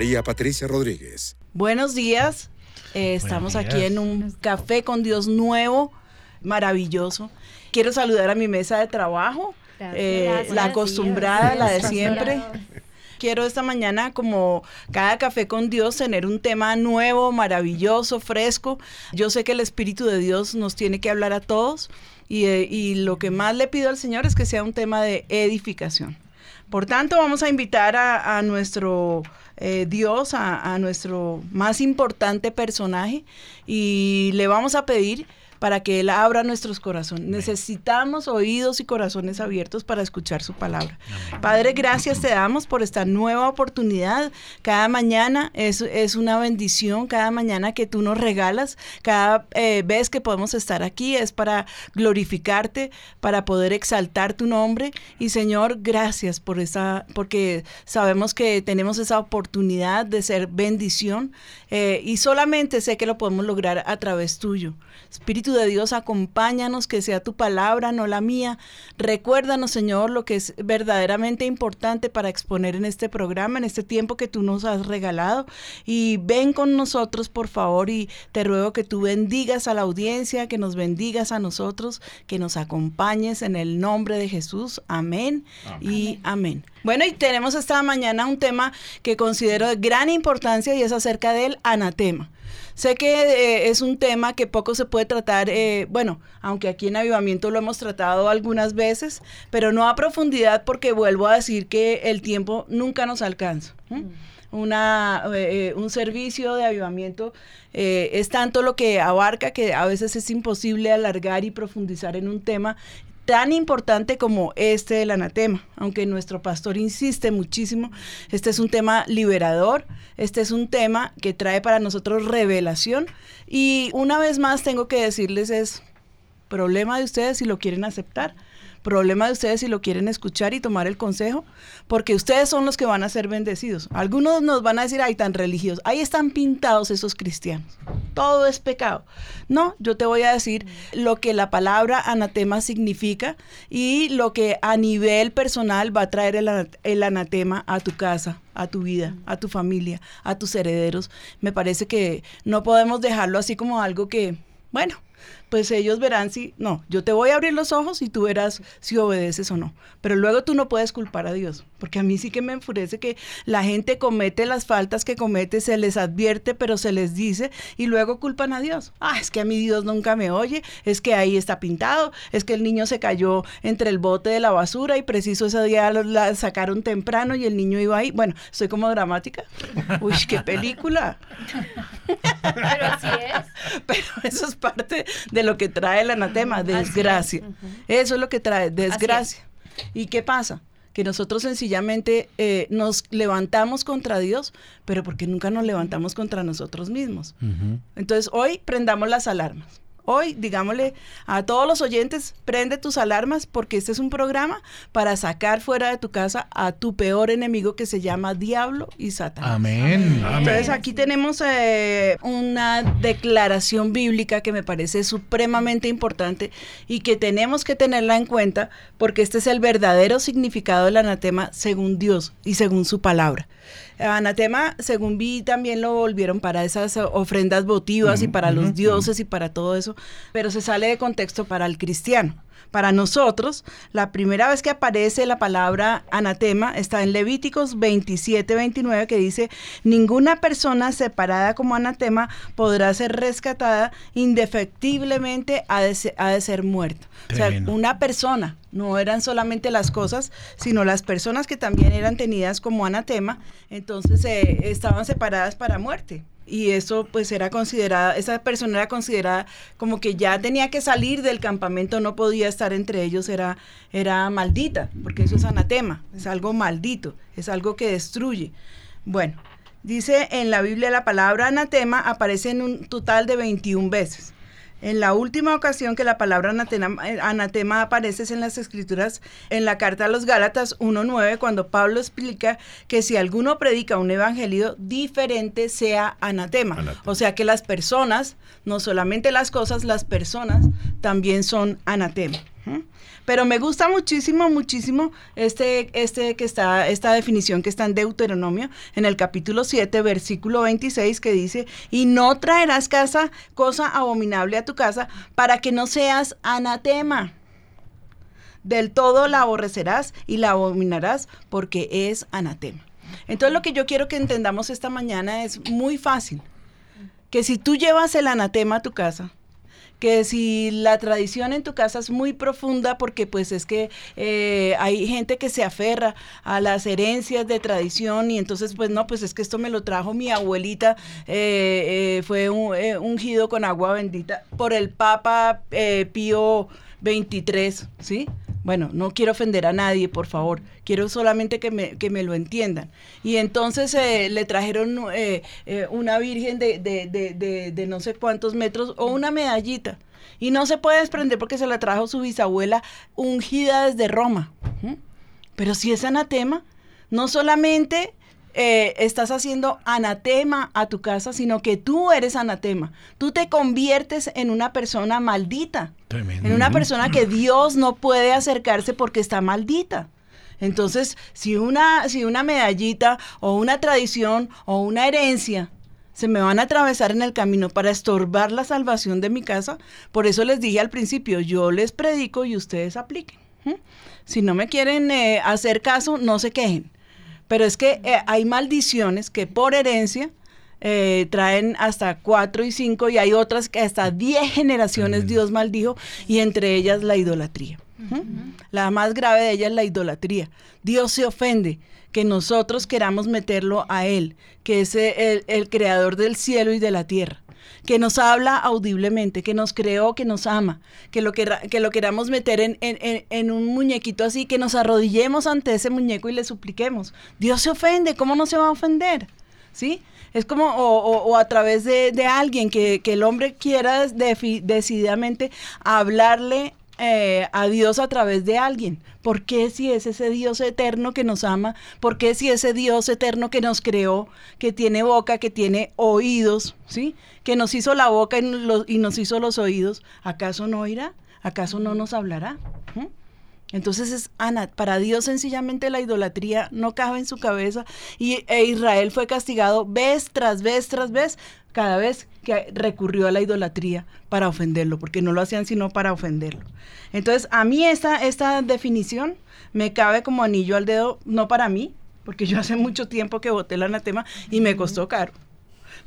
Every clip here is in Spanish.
María Patricia Rodríguez. Buenos días. Eh, estamos Buenos aquí días. en un café con Dios nuevo, maravilloso. Quiero saludar a mi mesa de trabajo, eh, Gracias. la acostumbrada, la de siempre. Quiero esta mañana, como cada café con Dios, tener un tema nuevo, maravilloso, fresco. Yo sé que el Espíritu de Dios nos tiene que hablar a todos y, eh, y lo que más le pido al Señor es que sea un tema de edificación. Por tanto, vamos a invitar a, a nuestro eh, Dios, a, a nuestro más importante personaje, y le vamos a pedir para que Él abra nuestros corazones. Necesitamos oídos y corazones abiertos para escuchar su palabra. Padre, gracias te damos por esta nueva oportunidad. Cada mañana es, es una bendición, cada mañana que tú nos regalas, cada eh, vez que podemos estar aquí es para glorificarte, para poder exaltar tu nombre. Y Señor, gracias por esa, porque sabemos que tenemos esa oportunidad de ser bendición eh, y solamente sé que lo podemos lograr a través tuyo. Espíritu de Dios, acompáñanos, que sea tu palabra, no la mía. Recuérdanos, Señor, lo que es verdaderamente importante para exponer en este programa, en este tiempo que tú nos has regalado. Y ven con nosotros, por favor, y te ruego que tú bendigas a la audiencia, que nos bendigas a nosotros, que nos acompañes en el nombre de Jesús. Amén, y amén. Bueno, y tenemos esta mañana un tema que considero de gran importancia y es acerca del anatema. Sé que eh, es un tema que poco se puede tratar, eh, bueno, aunque aquí en Avivamiento lo hemos tratado algunas veces, pero no a profundidad porque vuelvo a decir que el tiempo nunca nos alcanza. ¿m? Una, eh, un servicio de avivamiento es tanto lo que abarca que a veces es imposible alargar y profundizar en un tema tan importante como este del anatema, aunque nuestro pastor insiste muchísimo, este es un tema liberador, este es un tema que trae para nosotros revelación. Y una vez más tengo que decirles es problema de ustedes si lo quieren aceptar, problema de ustedes si lo quieren escuchar y tomar el consejo, porque ustedes son los que van a ser bendecidos. Algunos nos van a decir, ay, tan religiosos, ahí están pintados esos cristianos, todo es pecado. No, yo te voy a decir lo que la palabra anatema significa y lo que a nivel personal va a traer el, el anatema a tu casa, a tu vida, a tu familia, a tus herederos. Me parece que no podemos dejarlo así como algo que, bueno, pues ellos verán si, no, yo te voy a abrir los ojos y tú verás si obedeces o no. Pero luego tú no puedes culpar a Dios, porque a mí sí que me enfurece que la gente comete las faltas que comete, se les advierte, pero se les dice y luego culpan a Dios. Ah, es que a mí Dios nunca me oye, es que ahí está pintado, es que el niño se cayó entre el bote de la basura y preciso ese día lo la sacaron temprano y el niño iba ahí. Bueno, soy como dramática. Uy, qué película. Pero así es. Pero eso es parte de lo que trae el anatema, desgracia. Eso es lo que trae, desgracia. ¿Y qué pasa? Que nosotros sencillamente eh, nos levantamos contra Dios, pero porque nunca nos levantamos contra nosotros mismos. Entonces hoy prendamos las alarmas. Hoy, digámosle a todos los oyentes, prende tus alarmas porque este es un programa para sacar fuera de tu casa a tu peor enemigo que se llama Diablo y Satanás. Amén. Entonces aquí tenemos eh, una declaración bíblica que me parece supremamente importante y que tenemos que tenerla en cuenta porque este es el verdadero significado del anatema según Dios y según su palabra. Anatema, según vi, también lo volvieron para esas ofrendas votivas y para los dioses y para todo eso. eso, pero se sale de contexto para el cristiano. Para nosotros, la primera vez que aparece la palabra anatema está en Levíticos 27, 29, que dice, ninguna persona separada como anatema podrá ser rescatada, indefectiblemente ha de ser, ha de ser muerto. O sea, una persona, no eran solamente las cosas, sino las personas que también eran tenidas como anatema, entonces eh, estaban separadas para muerte. Y eso pues era considerada, esa persona era considerada como que ya tenía que salir del campamento, no podía estar entre ellos, era, era maldita, porque eso es anatema, es algo maldito, es algo que destruye. Bueno, dice en la Biblia la palabra anatema aparece en un total de 21 veces. En la última ocasión que la palabra anatema, eh, anatema aparece es en las escrituras, en la carta a los Gálatas 1.9, cuando Pablo explica que si alguno predica un evangelio diferente, sea anatema. Anatema. O sea que las personas, no solamente las cosas, las personas también son anatema. Pero me gusta muchísimo, muchísimo este, este que está, esta definición que está en Deuteronomio, en el capítulo 7, versículo 26, que dice, y no traerás casa, cosa abominable a tu casa, para que no seas anatema. Del todo la aborrecerás y la abominarás, porque es anatema. Entonces lo que yo quiero que entendamos esta mañana es muy fácil. Que si tú llevas el anatema a tu casa, que si la tradición en tu casa es muy profunda porque pues es que eh, hay gente que se aferra a las herencias de tradición y entonces pues no, pues es que esto me lo trajo mi abuelita, eh, eh, fue un- eh, ungido con agua bendita por el Papa eh, Pío 23, ¿sí? Bueno, no quiero ofender a nadie, por favor. Quiero solamente que me, que me lo entiendan. Y entonces eh, le trajeron eh, eh, una virgen de, de- de- de- no sé cuántos metros o una medallita. Y no se puede desprender porque se la trajo su bisabuela ungida desde Roma. Pero si es anatema, no solamente eh, estás haciendo anatema a tu casa, sino que tú eres anatema. Tú te conviertes en una persona maldita. Tremendo. En una persona que Dios no puede acercarse porque está maldita. Entonces, si una, si una medallita o una tradición o una herencia se me van a atravesar en el camino para estorbar la salvación de mi casa, por eso les dije al principio, yo les predico y ustedes apliquen. Si no me quieren eh, hacer caso, no se quejen. Pero es que eh, hay maldiciones que por herencia eh, traen hasta cuatro y cinco y hay otras que hasta diez generaciones Dios maldijo y entre ellas la idolatría. ¿Mm? La más grave de ellas es la idolatría. Dios se ofende que nosotros queramos meterlo a Él, que es el, el creador del cielo y de la tierra que nos habla audiblemente, que nos creó, que nos ama, que lo, que lo queramos meter en, en- en- un muñequito así, que nos arrodillemos ante ese muñeco y le supliquemos. Dios se ofende, ¿cómo no se va a ofender? ¿Sí? Es como, o, o- o a través de, de alguien que, que el hombre quiera decididamente hablarle eh, a Dios a través de alguien. ¿Por qué si es ese Dios eterno que nos ama? ¿Por qué si ese Dios eterno que nos creó, que tiene boca, que tiene oídos, ¿sí? Que nos hizo la boca y, y nos hizo los oídos, ¿acaso no oirá? ¿Acaso no nos hablará? ¿Mm? Entonces es Ana, para Dios sencillamente la idolatría no cabe en su cabeza y e Israel fue castigado vez tras vez tras vez cada vez que recurrió a la idolatría para ofenderlo, porque no lo hacían sino para ofenderlo. Entonces a mí esta, esta definición me cabe como anillo al dedo, no para mí, porque yo hace mucho tiempo que voté el anatema y me costó caro.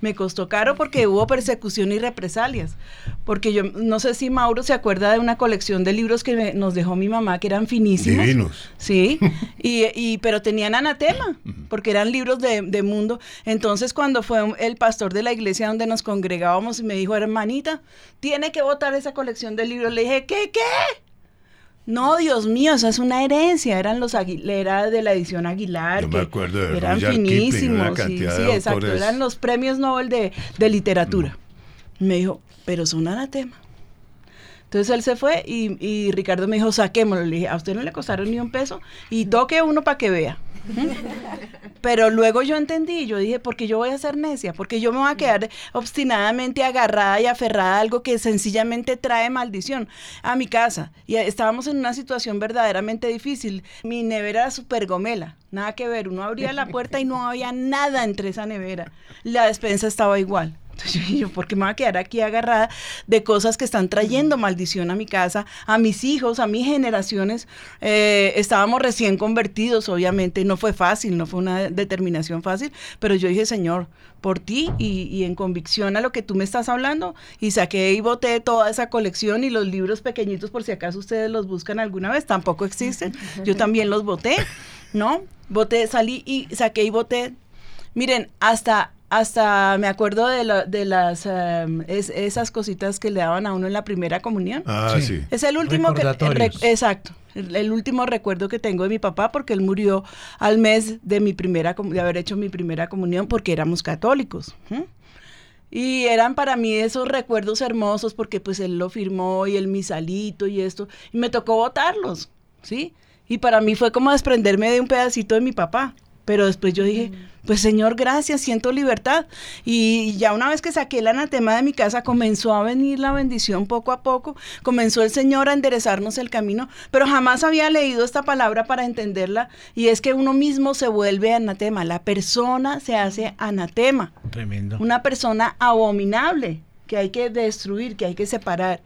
Me costó caro porque hubo persecución y represalias. Porque yo no sé si Mauro se acuerda de una colección de libros que me- nos dejó mi mamá que eran finísimos. Divinos. Sí, y, y- pero tenían anatema, porque eran libros de, de mundo. Entonces, cuando fue un- el pastor de la iglesia donde nos congregábamos y me dijo, hermanita, tiene que votar esa colección de libros, le dije, ¿qué, qué? No, Dios mío, esa es una herencia. Eran los Agui- era de la edición Aguilar. Yo me acuerdo de Eran finísimos. Sí, exacto. Eran los premios Nobel de, de literatura. Me dijo, pero son anatema. Entonces él se fue y, y Ricardo me dijo, saquémoslo. Le dije, a usted no le costaron ni un peso y toque uno para que vea. Pero luego yo entendí, yo dije, porque yo voy a ser necia, porque yo me voy a quedar obstinadamente agarrada y aferrada a algo que sencillamente trae maldición a mi casa. Y estábamos en una situación verdaderamente difícil. Mi nevera era súper gomela, nada que ver. Uno abría la puerta y no había nada entre esa nevera. La despensa estaba igual. Entonces yo dije, yo, ¿por qué me voy a quedar aquí agarrada de cosas que están trayendo maldición a mi casa, a mis hijos, a mis generaciones? Eh, estábamos recién convertidos, obviamente, no fue fácil, no fue una determinación fácil, pero yo dije, Señor, por ti y, y en convicción a lo que tú me estás hablando, y saqué y boté toda esa colección y los libros pequeñitos, por si acaso ustedes los buscan alguna vez, tampoco existen, yo también los boté, ¿no? Boté, salí y saqué y boté. Miren, hasta hasta me acuerdo de, la- de las es- esas cositas que le daban a uno en la primera comunión. Ah, Sí. sí. Es el último que re- exacto, el, el último recuerdo que tengo de mi papá porque él murió al mes de mi primera de haber hecho mi primera comunión porque éramos católicos. Y eran para mí esos recuerdos hermosos porque pues él lo firmó y el misalito y esto y me tocó votarlos, ¿sí? Y para mí fue como desprenderme de un pedacito de mi papá. Pero después yo dije, pues Señor, gracias, siento libertad. Y ya una vez que saqué el anatema de mi casa, comenzó a venir la bendición poco a poco. Comenzó el Señor a enderezarnos el camino. Pero jamás había leído esta palabra para entenderla. Y es que uno mismo se vuelve anatema. La persona se hace anatema. Tremendo. Una persona abominable que hay que destruir, que hay que separar.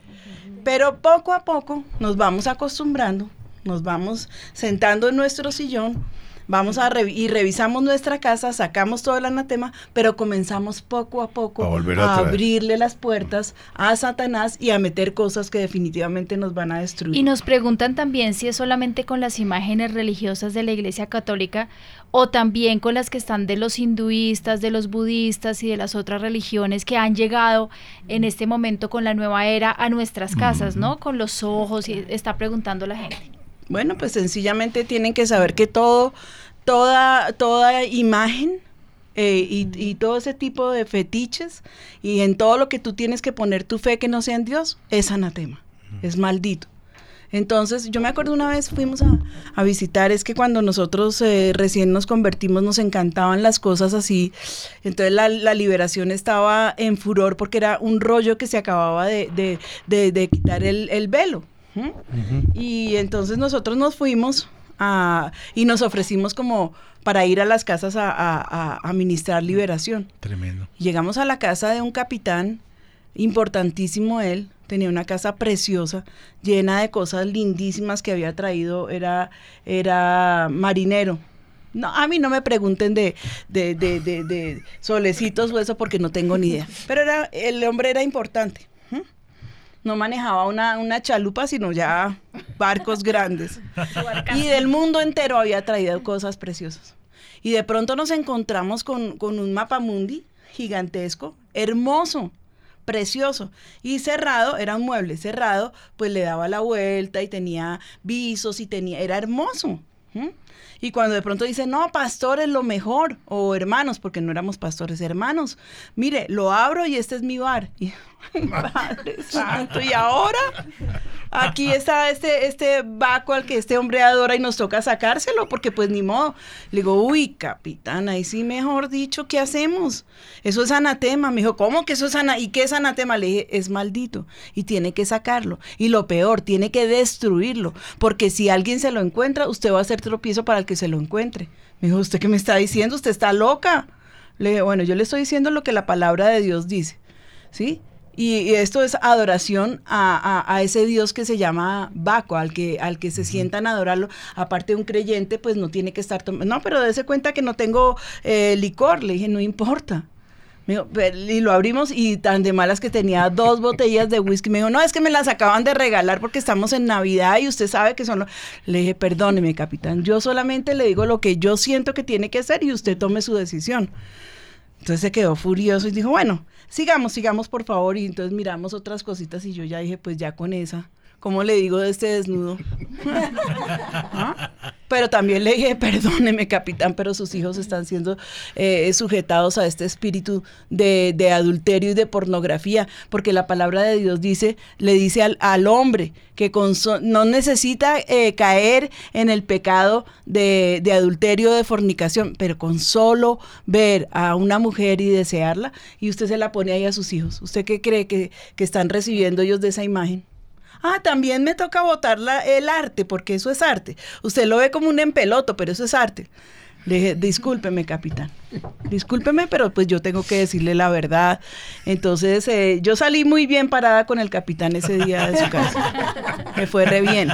Pero poco a poco nos vamos acostumbrando, nos vamos sentando en nuestro sillón, vamos a revi- y revisamos nuestra casa, sacamos todo el anatema, pero comenzamos poco a poco A a abrirle las puertas a Satanás y a meter cosas que definitivamente nos van a destruir. Y nos preguntan también si es solamente con las imágenes religiosas de la Iglesia Católica o también con las que están de los hinduistas, de los budistas y de las otras religiones que han llegado en este momento con la nueva era a nuestras casas, ¿no? Con los ojos y está preguntando la gente. Bueno, pues sencillamente tienen que saber que todo, toda, toda imagen eh, y, y todo ese tipo de fetiches y en todo lo que tú tienes que poner tu fe que no sea en Dios es anatema, es maldito. Entonces, yo me acuerdo una vez fuimos a, a visitar, es que cuando nosotros eh, recién nos convertimos nos encantaban las cosas así, entonces la, la liberación estaba en furor porque era un rollo que se acababa de, de- de- de quitar el, el velo. Y entonces nosotros nos fuimos a- y nos ofrecimos como para ir a las casas a, a- a- ministrar liberación. Tremendo. Llegamos a la casa de un capitán, importantísimo él, tenía una casa preciosa, llena de cosas lindísimas que había traído, era, era marinero. No, a mí no me pregunten de, de, de, de- de solecitos o eso porque no tengo ni idea. Pero era, el hombre era importante. No manejaba una, una chalupa, sino ya barcos grandes. Y del mundo entero había traído cosas preciosas. Y de pronto nos encontramos con, con un mapamundi gigantesco, hermoso, precioso. Y cerrado, era un mueble cerrado, pues le daba la vuelta y tenía visos y tenía, era hermoso. Y cuando de pronto dice, no, pastor es lo mejor, o hermanos, porque no éramos pastores, hermanos, mire, lo abro y este es mi bar. Y, Padre Santo, y ahora aquí está este, este al que este hombre adora y nos toca sacárselo, porque pues ni modo. Le digo, uy, capitán, ahí sí mejor dicho, ¿qué hacemos? Eso es anatema. Me dijo, ¿cómo que eso es anatema? ¿Y qué es anatema? Le dije, es maldito y tiene que sacarlo. Y lo peor, tiene que destruirlo, porque si alguien se lo encuentra, usted va a hacer tropiezo para el que se lo encuentre. Me dijo, ¿usted qué me está diciendo? Usted está loca. Le dije, bueno, yo le estoy diciendo lo que la palabra de Dios dice, ¿sí? Y, y esto es adoración a, a- a ese Dios que se llama Baco, al que, al que se sientan a adorarlo. Aparte un creyente, pues no tiene que estar tomando. No, pero dése cuenta que no tengo eh, licor. Le dije, no importa. Me y lo abrimos y tan de malas que tenía dos botellas de whisky. Me dijo, no, es que me las acaban de regalar porque estamos en Navidad y usted sabe que son... lo-". Le dije, perdóneme, capitán, yo solamente le digo lo que yo siento que tiene que hacer y usted tome su decisión. Entonces se quedó furioso y dijo, bueno, sigamos, sigamos por favor. Y entonces miramos otras cositas y yo ya dije, pues ya con esa, ¿cómo le digo de este desnudo? ¿Ah? Pero también le dije, perdóneme capitán, pero sus hijos están siendo eh, sujetados a este espíritu de, adulterio y de pornografía, porque la palabra de Dios dice, le dice al, hombre que no necesita eh, caer en el pecado de, de adulterio, de fornicación, pero con solo ver a una mujer y desearla, y usted se la pone ahí a sus hijos. ¿Usted qué cree que, que están recibiendo ellos de esa imagen? Ah, también me toca votar la- el arte, porque eso es arte. Usted lo ve como un empeloto, pero eso es arte. Le dije, discúlpeme, capitán. Discúlpeme, pero pues yo tengo que decirle la verdad. Entonces, eh, yo salí muy bien parada con el capitán ese día de su casa. Me fue re bien.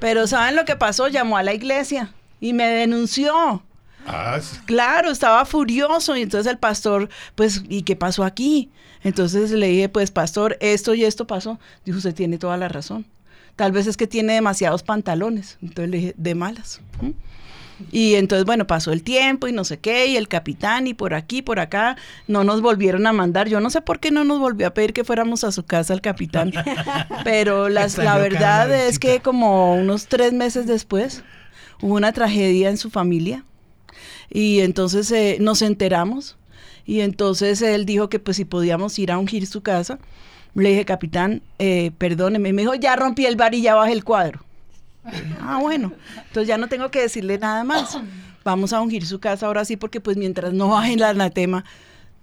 Pero ¿saben lo que pasó? Llamó a la iglesia y me denunció. Ah, sí. Claro, estaba furioso y entonces el pastor, pues, ¿y qué pasó aquí? Entonces le dije, pues, pastor, esto y esto pasó. Dijo, usted tiene toda la razón. Tal vez es que tiene demasiados pantalones. Entonces le dije, de malas. Y entonces, bueno, pasó el tiempo y no sé qué, y el capitán, y por aquí, por acá, no nos volvieron a mandar. Yo no sé por qué no nos volvió a pedir que fuéramos a su casa el capitán. Pero las- la verdad es que como unos tres meses después hubo una tragedia en su familia. Y entonces eh, nos enteramos. Y entonces él dijo que pues si podíamos ir a ungir su casa. Le dije, capitán, eh, perdóneme. Me dijo, ya rompí el bar y ya bajé el cuadro. Ah, bueno. Entonces ya no tengo que decirle nada más. Vamos a ungir su casa ahora sí, porque pues mientras no baje el anatema,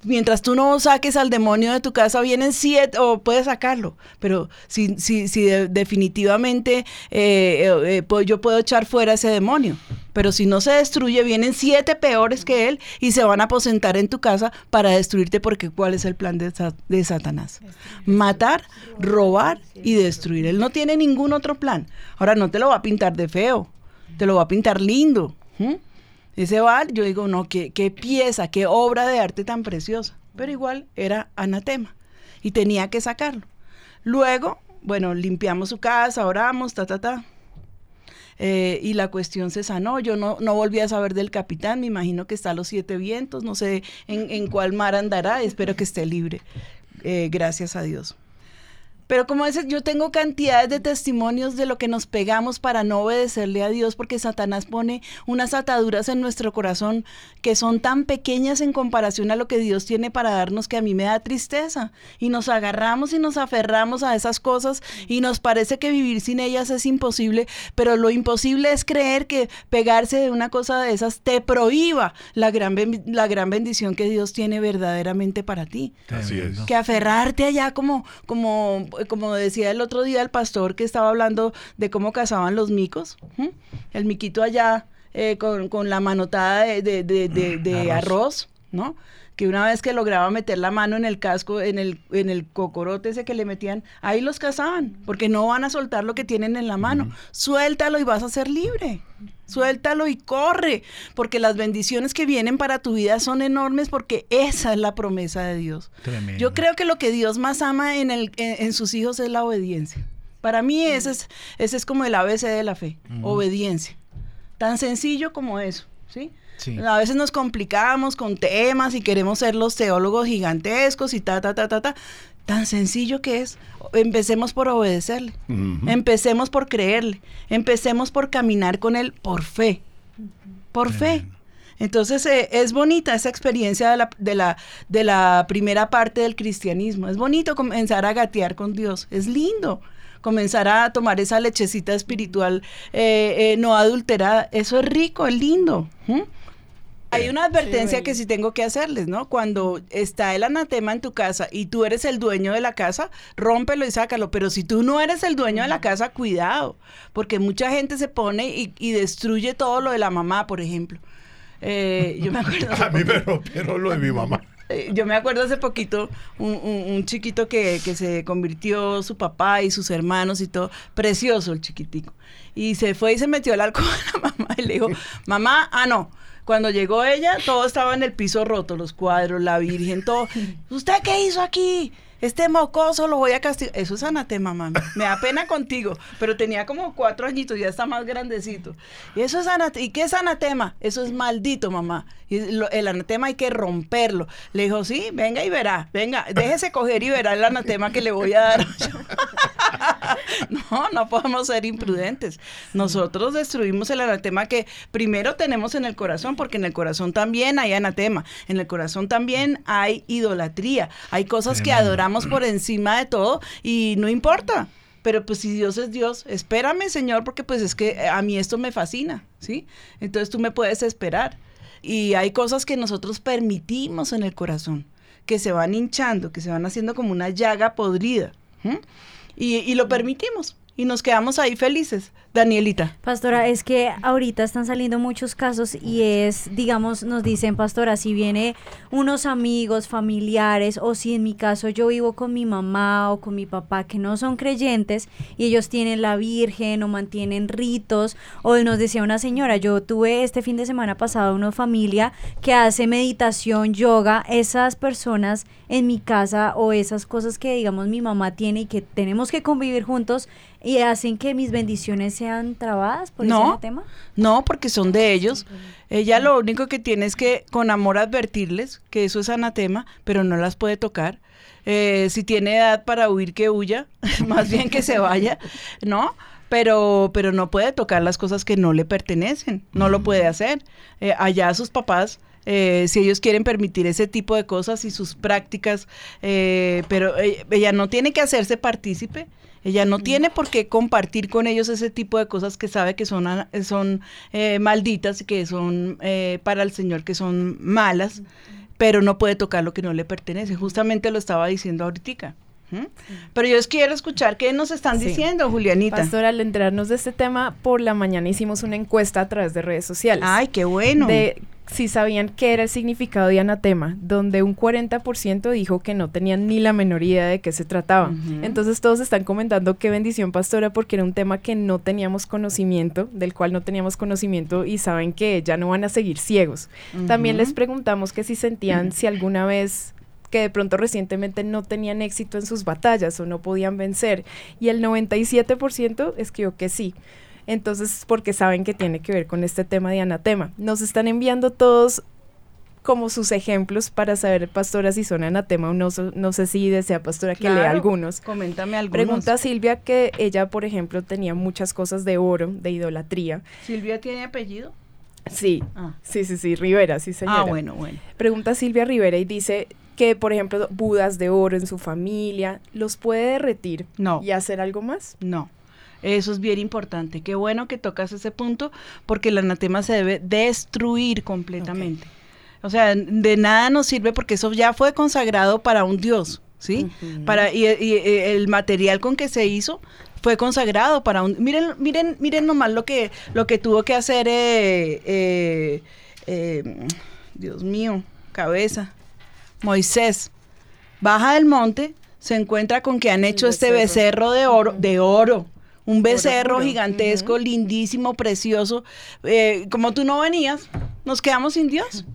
mientras tú no saques al demonio de tu casa, vienen siete, o puedes sacarlo, pero si, si, si de- definitivamente eh, eh, eh, yo puedo echar fuera ese demonio, pero si no se destruye, vienen siete peores que él y se van a aposentar en tu casa para destruirte, porque ¿cuál es el plan de, de Satanás? Matar, robar y destruir. Él no tiene ningún otro plan. Ahora no te lo va a pintar de feo, te lo va a pintar lindo. Ese bar, yo digo, no, qué, qué pieza, qué obra de arte tan preciosa. Pero igual era anatema y tenía que sacarlo. Luego, bueno, limpiamos su casa, oramos, ta, ta, ta. Eh, y la cuestión se sanó. Yo no, no volví a saber del capitán. Me imagino que está a los siete vientos. No sé en, en cuál mar andará. Espero que esté libre. Eh, gracias a Dios. Pero como dices, yo tengo cantidades de testimonios de lo que nos pegamos para no obedecerle a Dios, porque Satanás pone unas ataduras en nuestro corazón que son tan pequeñas en comparación a lo que Dios tiene para darnos que a mí me da tristeza. Y nos agarramos y nos aferramos a esas cosas y nos parece que vivir sin ellas es imposible, pero lo imposible es creer que pegarse de una cosa de esas te prohíba la gran, la gran bendición que Dios tiene verdaderamente para ti Así es. que aferrarte allá como, como, como decía el otro día el pastor que estaba hablando de cómo cazaban los micos, el miquito allá eh, con, con la manotada de, de- de- de- de arroz. ¿no? Que una vez que lograba meter la mano en el casco, en el, en el cocorote ese que le metían, ahí los cazaban, porque no van a soltar lo que tienen en la mano. Suéltalo y vas a ser libre. Suéltalo y corre, porque las bendiciones que vienen para tu vida son enormes, porque esa es la promesa de Dios. Tremendo. Yo creo que lo que Dios más ama en, el, en, en sus hijos es la obediencia. Para mí ese es, ese es como el ABC de la fe, obediencia. Tan sencillo como eso, ¿sí? Sí. A veces nos complicamos con temas y queremos ser los teólogos gigantescos y ta, ta, ta, ta, ta. Tan sencillo que es. Empecemos por obedecerle. Empecemos por creerle. Empecemos por caminar con él por fe. Por fe. Entonces eh, es bonita esa experiencia de la, de, la, de la primera parte del cristianismo. Es bonito comenzar a gatear con Dios. Es lindo comenzar a tomar esa lechecita espiritual eh, eh, no adulterada. Eso es rico, es lindo. ¿m? Hay una advertencia que sí tengo que hacerles, ¿no? Cuando está el anatema en tu casa y tú eres el dueño de la casa, rómpelo y sácalo. Pero si tú no eres el dueño de la casa, cuidado, porque mucha gente se pone y, y destruye todo lo de la mamá, por ejemplo. Eh, yo me acuerdo. A mí me rompieron lo de mi mamá. eh, yo me acuerdo hace poquito un, un- un chiquito que, que se convirtió su papá y sus hermanos y todo, precioso el chiquitico. Y se fue y se metió al arco de la mamá y le dijo, mamá, ah no. Cuando llegó ella, todo estaba en el piso roto, los cuadros, la virgen, todo. ¿Usted qué hizo aquí? Este mocoso lo voy a castigar. Eso es anatema, mami. Me da pena contigo. Pero tenía como cuatro añitos, ya está más grandecito. Y eso es anatema. ¿Y qué es anatema? Eso es maldito, mamá. Y lo- el anatema hay que romperlo. Le dijo, sí, venga y verá. Venga, déjese coger y verá el anatema que le voy a dar. no, no podemos ser imprudentes. Nosotros destruimos el anatema que primero tenemos en el corazón, porque en el corazón también hay anatema. En el corazón también hay idolatría. Hay cosas que adoramos por encima de todo y no importa. Pero pues si Dios es Dios, espérame, Señor, porque pues es que eh, a mí esto me fascina, ¿sí? Entonces tú me puedes esperar. Y hay cosas que nosotros permitimos en el corazón, que se van hinchando, que se van haciendo como una llaga podrida. Y, y lo permitimos. Y nos quedamos ahí felices. Danielita. Pastora, es que ahorita están saliendo muchos casos y es, digamos, nos dicen, pastora, si viene unos amigos, familiares, o si en mi caso yo vivo con mi mamá o con mi papá que no son creyentes y ellos tienen la Virgen o mantienen ritos, o nos decía una señora, yo tuve este fin de semana pasado una familia que hace meditación, yoga, esas personas en mi casa o esas cosas que digamos mi mamá tiene y que tenemos que convivir juntos y hacen que mis bendiciones sean trabadas por No. ese tema. No, porque son de ellos. Ella lo único que tiene es que con amor advertirles que eso es anatema, pero no las puede tocar. Eh, si tiene edad para huir, que huya, más bien que se vaya, ¿no? Pero, pero no puede tocar las cosas que no le pertenecen, no lo puede hacer. Eh, allá sus papás, eh, si ellos quieren permitir ese tipo de cosas y sus prácticas, eh, pero eh, ella no tiene que hacerse partícipe. Ella no tiene por qué compartir con ellos ese tipo de cosas que sabe que son, a- son eh, malditas y que son eh, para el Señor, que son malas, pero no puede tocar lo que no le pertenece. Justamente lo estaba diciendo ahorita. ¿Mm? Pero yo quiero escuchar qué nos están Sí. diciendo, Julianita. Pastor, al enterarnos de este tema, por la mañana hicimos una encuesta a través de redes sociales. Ay, qué bueno. De si sabían qué era el significado de anatema, donde un 40% dijo que no tenían ni la menor idea de qué se trataba. Entonces todos están comentando qué bendición, pastora, porque era un tema que no teníamos conocimiento, del cual no teníamos conocimiento y saben que ya no van a seguir ciegos. También les preguntamos que si sentían si alguna vez que de pronto recientemente no tenían éxito en sus batallas o no podían vencer. Y el 97% escribió que sí. Entonces, porque saben que tiene que ver con este tema de anatema. Nos están enviando todos como sus ejemplos para saber, pastora, si son anatema o no. No sé si desea, pastora, que lea algunos. Coméntame algunos. Pregunta a Silvia que ella, por ejemplo, tenía muchas cosas de oro, de idolatría. ¿Silvia tiene apellido? Sí, Ah. sí, sí, sí, Rivera, sí, señora. Ah, bueno, bueno. Pregunta Silvia Rivera y dice que, por ejemplo, budas de oro en su familia, ¿los puede derretir No. y hacer algo más? No. Eso es bien importante. Qué bueno que tocas ese punto porque el anatema se debe destruir completamente. O sea, de nada nos sirve porque eso ya fue consagrado para un dios, ¿sí? Para y, y, el material con que se hizo fue consagrado para un miren miren miren nomás lo que lo que tuvo que hacer eh, eh, eh, Dios mío cabeza Moisés baja del monte, se encuentra con que han hecho este becerro de oro, de oro. Un becerro gigantesco, lindísimo, precioso. Eh, como tú no venías, nos quedamos sin Dios.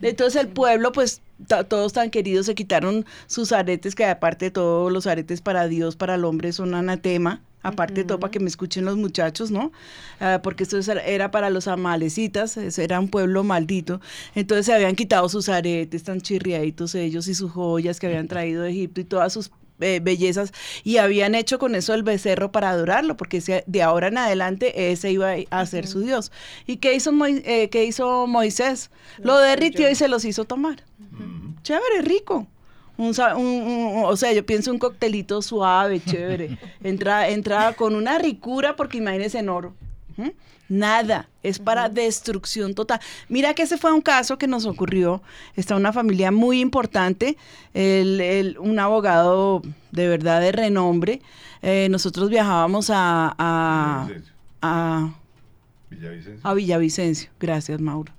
Entonces el pueblo, pues todos tan queridos, se quitaron sus aretes, que aparte de todos los aretes para Dios, para el hombre, son anatema. Aparte de todo, para que me escuchen los muchachos, ¿no? Ah, porque esto es- era para los amalecitas, era un pueblo maldito. Entonces se habían quitado sus aretes tan chirriaditos ellos y sus joyas que habían traído de Egipto y todas sus eh, bellezas y habían hecho con eso el becerro para adorarlo, porque ese- de ahora en adelante ese iba a ser su Dios. ¿Y qué hizo, Moi- eh, qué hizo Moisés? Lo derritió y se los hizo tomar. Chévere, rico. Un, sa- un- un- o sea, yo pienso un coctelito suave, chévere. Entra, entra con una ricura porque imagínense en oro. ¿Mm? Nada, es para destrucción total. Mira que ese fue un caso que nos ocurrió. Está una familia muy importante, el- el- un abogado de verdad de renombre. Eh, nosotros viajábamos a, a, a, Villavicencio. a Villavicencio. Gracias, Mauro.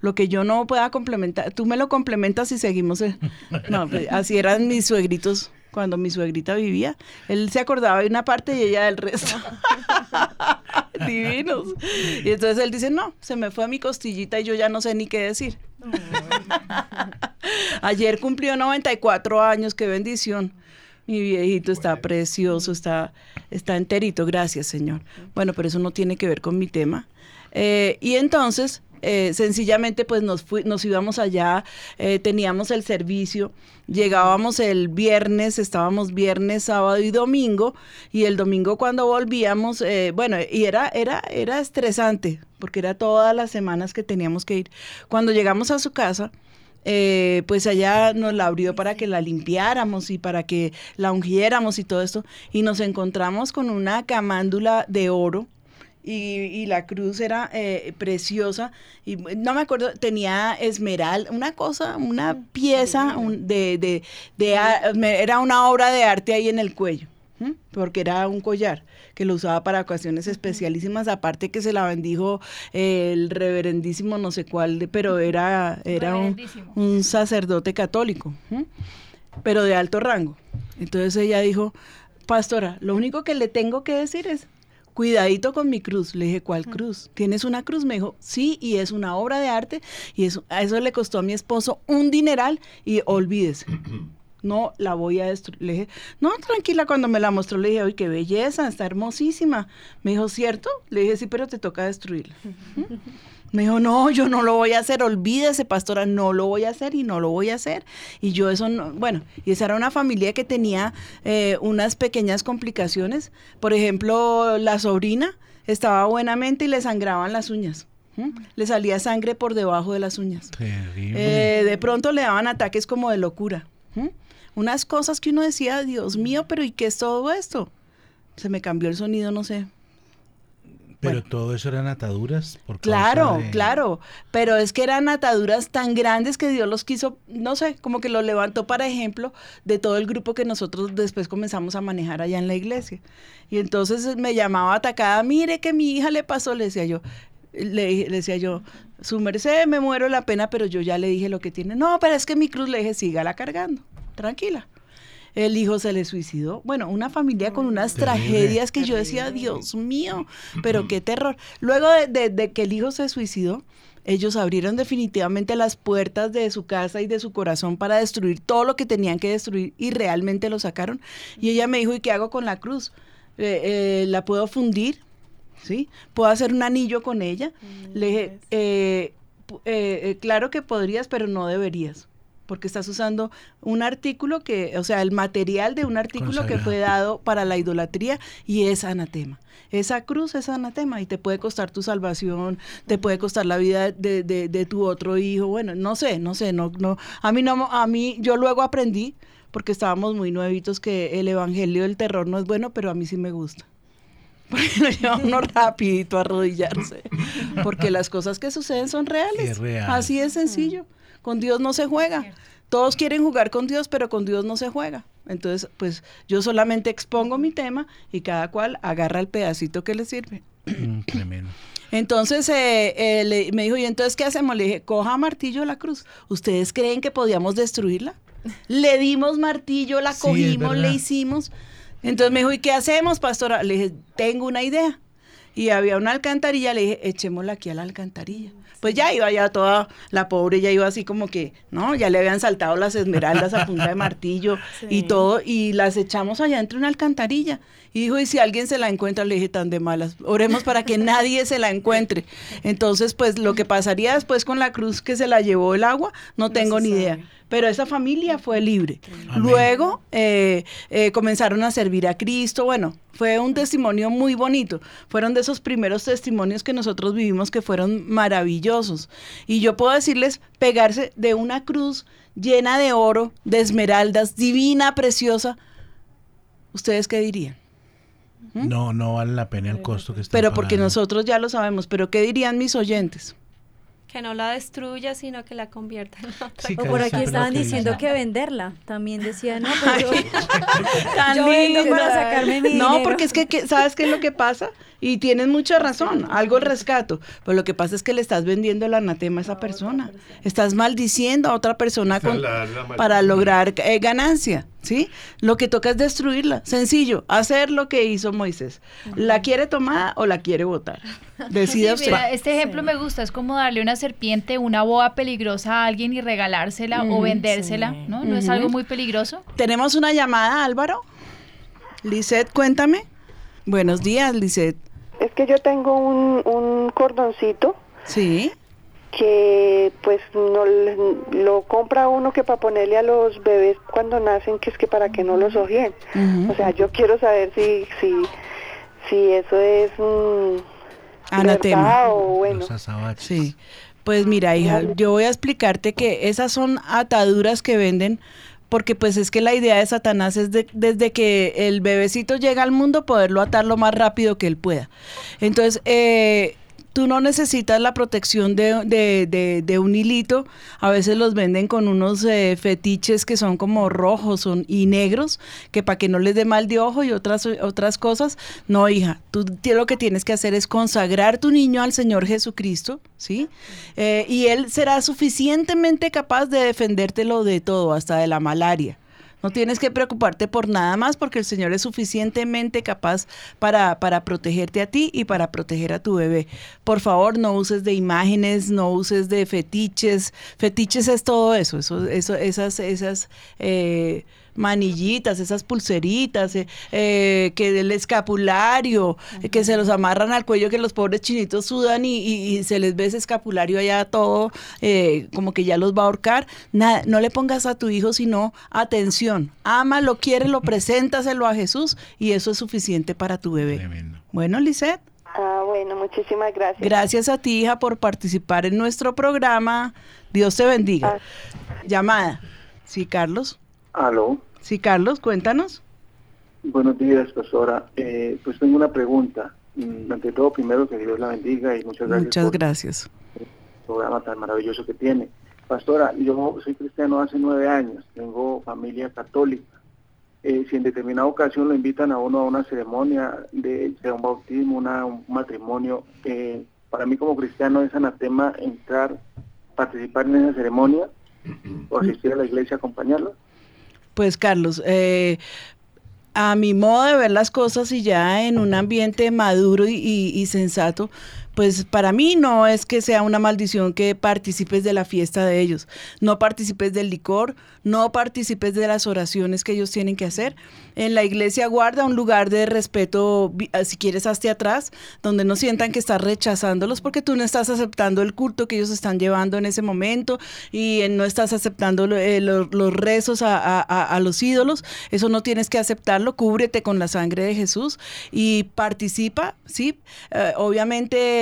Lo que yo no pueda complementar, tú me lo complementas y seguimos. el- no, pues, así eran mis suegritos cuando mi suegrita vivía. Él se acordaba de una parte y ella del resto. Divinos. Y entonces él dice, no, se me fue mi costillita y yo ya no sé ni qué decir. Ayer cumplió 94 años, qué bendición. Mi viejito está precioso, está, está enterito, gracias Señor. Bueno, pero eso no tiene que ver con mi tema. Eh, y entonces, eh, sencillamente, pues nos, nos íbamos allá, eh, teníamos el servicio, llegábamos el viernes, estábamos viernes, sábado y domingo, y el domingo cuando volvíamos, eh, bueno, y era, era, era estresante, porque era todas las semanas que teníamos que ir. Cuando llegamos a su casa, eh, pues allá nos la abrió para que la limpiáramos y para que la ungiéramos y todo esto. Y nos encontramos con una camándula de oro. Y, y la cruz era eh, preciosa. Y no me acuerdo tenía esmeralda una cosa una pieza un- de, de, era una obra de arte ahí en el cuello porque era un collar que lo usaba para ocasiones especialísimas, aparte que se la bendijo eh, el reverendísimo no sé cuál, pero era, era un, un sacerdote católico, pero de alto rango. Entonces ella dijo, pastora, lo único que le tengo que decir es, cuidadito con mi cruz. Le dije, ¿cuál cruz? ¿Tienes una cruz? Me dijo, sí, y es una obra de arte, y eso, a eso le costó a mi esposo un dineral, y olvídese. No la voy a destruir. Le dije, no, tranquila, cuando me la mostró, le dije, uy, qué belleza, está hermosísima. Me dijo, ¿cierto? Le dije, sí, pero te toca destruirla. Me dijo, no, yo no lo voy a hacer, olvídese, pastora, no lo voy a hacer y no lo voy a hacer. Y yo eso no, bueno, y esa era una familia que tenía eh, unas pequeñas complicaciones. Por ejemplo, la sobrina estaba buenamente y le sangraban las uñas. Le salía sangre por debajo de las uñas. Terrible. Eh, de pronto le daban ataques como de locura. Unas cosas que uno decía, Dios mío, pero ¿y qué es todo esto? Se me cambió el sonido, no sé. Pero bueno. todo eso eran ataduras. Por Claro, de- claro, pero es que eran ataduras tan grandes que Dios los quiso, no sé, como que los levantó para ejemplo de todo el grupo que nosotros después comenzamos a manejar allá en la iglesia. Y entonces me llamaba atacada, mire que mi hija le pasó, le decía yo, le, le decía yo, su merced, me muero la pena, pero yo ya le dije lo que tiene. No, pero es que mi cruz le dije, sígala cargando, tranquila. El hijo se le suicidó. Bueno, una familia con unas Terrible. tragedias que yo decía, Dios mío, pero qué terror. Luego de, de- de que el hijo se suicidó, ellos abrieron definitivamente las puertas de su casa y de su corazón para destruir todo lo que tenían que destruir y realmente lo sacaron. Y ella me dijo, ¿y qué hago con la cruz? Eh, eh, ¿La puedo fundir? ¿Sí? ¿Puedo hacer un anillo con ella? Le dije, eh, pu- eh, eh, claro que podrías, pero no deberías. Porque estás usando un artículo que, o sea, el material de un artículo que fue dado para la idolatría y es anatema. Esa cruz es anatema y te puede costar tu salvación, te puede costar la vida de, de- de tu otro hijo. Bueno, no sé, no sé, no, no. A mí no, a mí, yo luego aprendí, porque estábamos muy nuevitos, que el evangelio del terror no es bueno, pero a mí sí me gusta. Porque lo lleva uno rapidito a arrodillarse. Porque las cosas que suceden son reales. Es real. Así de sencillo. Con Dios no se juega. Todos quieren jugar con Dios, pero con Dios no se juega. Entonces, pues yo solamente expongo mi tema y cada cual agarra el pedacito que le sirve. Mm, tremendo. Entonces eh, eh, le- me dijo, ¿y entonces qué hacemos? Le dije, coja martillo la cruz. ¿Ustedes creen que podíamos destruirla? Le dimos martillo, la Sí, cogimos, le hicimos. Entonces me dijo, ¿y qué hacemos, pastora? Le dije, tengo una idea. Y había una alcantarilla, le dije, echémosla aquí a la alcantarilla. Pues ya iba ya toda, la pobre ya iba así como que, ¿no? Ya le habían saltado las esmeraldas a punta de martillo y todo, y las echamos allá entre una alcantarilla. Y dijo, y si alguien se la encuentra, le dije, tan de malas, oremos para que nadie se la encuentre. Entonces, pues lo que pasaría después con la cruz que se la llevó el agua, no tengo ni idea. Pero esa familia fue libre. Amén. Luego eh, eh, comenzaron a servir a Cristo. Bueno, fue un testimonio muy bonito. Fueron de esos primeros testimonios que nosotros vivimos que fueron maravillosos. Y yo puedo decirles, pegarse de una cruz llena de oro, de esmeraldas, divina, preciosa. ¿Ustedes qué dirían? No, no vale la pena el costo que está Pero porque nosotros ya lo sabemos. Pero ¿qué dirían mis oyentes? Que no la destruya, sino que la convierta en otra. Sí, O por aquí estaban diciendo que venderla. También decía, no, pues yo, vendo para sacarme mi No, dinero. porque es que, que- ¿sabes qué es lo que pasa? Y tienes mucha razón, algo rescato. Pero lo que pasa es que le estás vendiendo el anatema a esa persona. Estás maldiciendo a otra persona con- para lograr eh, ganancia, ¿sí? Lo que toca es destruirla. Sencillo, hacer lo que hizo Moisés. ¿La quiere tomada o la quiere votar? Decida Sí, usted. mira, este ejemplo me gusta, es como darle una serpiente, una boa peligrosa a alguien y regalársela o Ujú, vendérsela, sí. ¿no? ¿No es Ujú. algo muy peligroso? Tenemos una llamada, Álvaro. Lisette, cuéntame. Buenos días, Lisette. Es que yo tengo un, un cordoncito Sí. Que pues no lo compra uno que para ponerle a los bebés cuando nacen que es que para que no los ojeen. Ujú. O sea, yo quiero saber si si si eso es mm, Anatema. verdad o bueno. Sí. Pues mira, hija, yo voy a explicarte que esas son ataduras que venden porque pues es que la idea de Satanás es de- desde que el bebecito llega al mundo poderlo atar lo más rápido que él pueda. Entonces, eh, Tú no necesitas la protección de, de- de- un hilito. A veces los venden con unos eh, fetiches que son como rojos y negros, que para que no les dé mal de ojo y otras, otras cosas. No, hija, tú lo que tienes que hacer es consagrar tu niño al Señor Jesucristo, ¿sí? Eh, y Él será suficientemente capaz de defendértelo de todo, hasta de la malaria. No tienes que preocuparte por nada más porque el Señor es suficientemente capaz para, para protegerte a ti y para proteger a tu bebé. Por favor, no uses de imágenes, no uses de fetiches. Fetiches es todo eso, eso, eso esas, esas eh, manillitas, esas pulseritas, eh, eh, que del escapulario, eh, que se los amarran al cuello, que los pobres chinitos sudan y, y- y se les ve ese escapulario allá todo, eh, como que ya los va a ahorcar. Nada, no le pongas a tu hijo sino atención. Ámalo, quiérelo, preséntaselo a Jesús y eso es suficiente para tu bebé. Bueno, Lisette. Ah, bueno, muchísimas gracias. Gracias a ti, hija, por participar en nuestro programa. Dios te bendiga. Llamada. Sí, Carlos. Aló, Sí, Carlos, cuéntanos. buenos días, pastora. Eh, pues tengo una pregunta. Mm, Ante todo, primero que Dios la bendiga y muchas gracias Muchas por gracias. el programa tan maravilloso que tiene. Pastora, yo soy cristiano hace nueve años, tengo familia católica. Eh, si en determinada ocasión lo invitan a uno a una ceremonia de sea un bautismo, una, un matrimonio, eh, para mí como cristiano es anatema entrar, participar en esa ceremonia o asistir a la iglesia acompañarla. Pues Carlos, eh, a mi modo de ver las cosas y ya en un ambiente maduro y, y- y sensato, pues para mí no es que sea una maldición que participes de la fiesta de ellos, no participes del licor, no participes de las oraciones que ellos tienen que hacer. En la iglesia guarda un lugar de respeto, ah, si quieres, hasta atrás, donde no sientan que estás rechazándolos porque tú no estás aceptando el culto que ellos están llevando en ese momento y eh, no estás aceptando eh, lo- los rezos a los ídolos. Eso no tienes que aceptarlo, cúbrete con la sangre de Jesús y participa, ¿sí? Eh, obviamente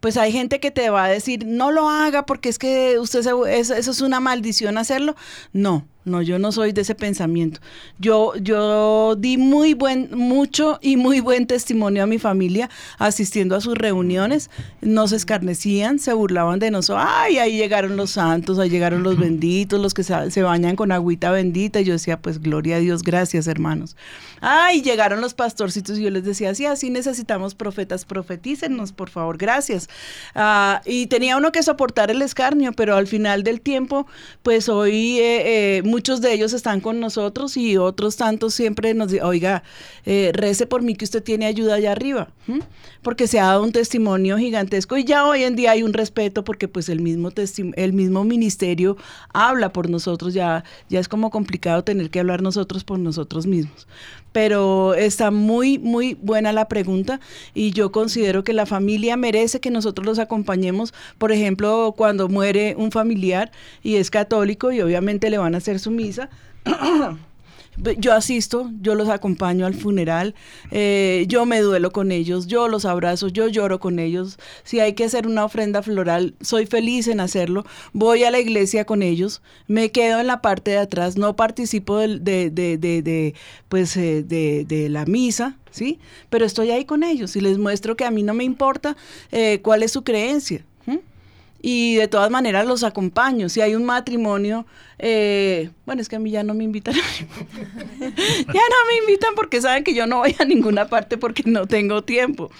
pues hay gente que te va a decir, no lo haga porque es que usted se- eso, eso es una maldición hacerlo. No, no, yo no soy de ese pensamiento. Yo, yo di muy buen, mucho y muy buen testimonio a mi familia asistiendo a sus reuniones. Nos escarnecían, se burlaban de nosotros. Ay, ahí llegaron los santos, ahí llegaron los benditos, los que se, se bañan con agüita bendita. Y yo decía, pues gloria a Dios, gracias hermanos. Ay, llegaron los pastorcitos y yo les decía, sí, así necesitamos profetas, profetícenos, por favor, gracias. Ah, y tenía uno que soportar el escarnio, pero al final del tiempo, pues hoy eh, eh, muchos de ellos están con nosotros y otros tantos siempre nos dicen, oiga, eh, rece por mí que usted tiene ayuda allá arriba, porque se ha dado un testimonio gigantesco y ya hoy en día hay un respeto porque pues el mismo, el mismo ministerio habla por nosotros, ya, ya es como complicado tener que hablar nosotros por nosotros mismos pero está muy, muy buena la pregunta y yo considero que la familia merece que nosotros los acompañemos. Por ejemplo, cuando muere un familiar y es católico y obviamente le van a hacer su misa. Yo asisto, yo los acompaño al funeral, eh, yo me duelo con ellos, yo los abrazo, yo lloro con ellos. Si hay que hacer una ofrenda floral, soy feliz en hacerlo. Voy a la iglesia con ellos, me quedo en la parte de atrás, no participo de, de, de, pues, eh, de la misa, ¿sí? Pero estoy ahí con ellos y les muestro que a mí no me importa eh, cuál es su creencia. Y de todas maneras los acompaño. Si hay un matrimonio, eh, bueno, es que a mí ya no me invitan. ya no me invitan porque saben que yo no voy a ninguna parte porque no tengo tiempo.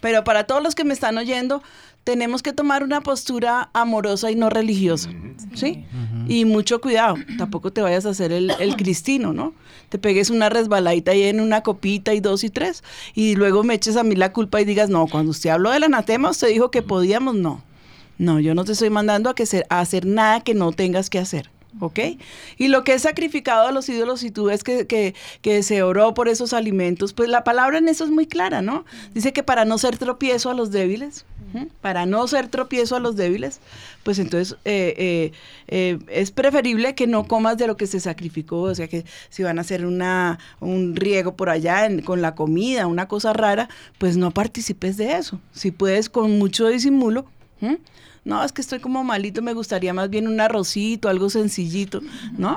Pero para todos los que me están oyendo, tenemos que tomar una postura amorosa y no religiosa, ¿sí? Y mucho cuidado, tampoco te vayas a hacer el, el cristino, ¿no? Te pegues una resbaladita ahí en una copita y dos y tres, y luego me eches a mí la culpa y digas, no, cuando usted habló del anatema, usted dijo que podíamos, no. No, yo no te estoy mandando a, que a hacer nada que no tengas que hacer. ¿Ok? Y lo que es sacrificado a los ídolos, si tú ves que, que, que se oró por esos alimentos, pues la palabra en eso es muy clara, ¿no? Dice que para no ser tropiezo a los débiles, para no ser tropiezo a los débiles, pues entonces eh, eh, eh, es preferible que no comas de lo que se sacrificó, o sea que si van a hacer una, un riego por allá con la comida, una cosa rara, pues no participes de eso. Si puedes con mucho disimulo, ¿m? no, es que estoy como malito, me gustaría más bien un arrocito, algo sencillito, ¿no?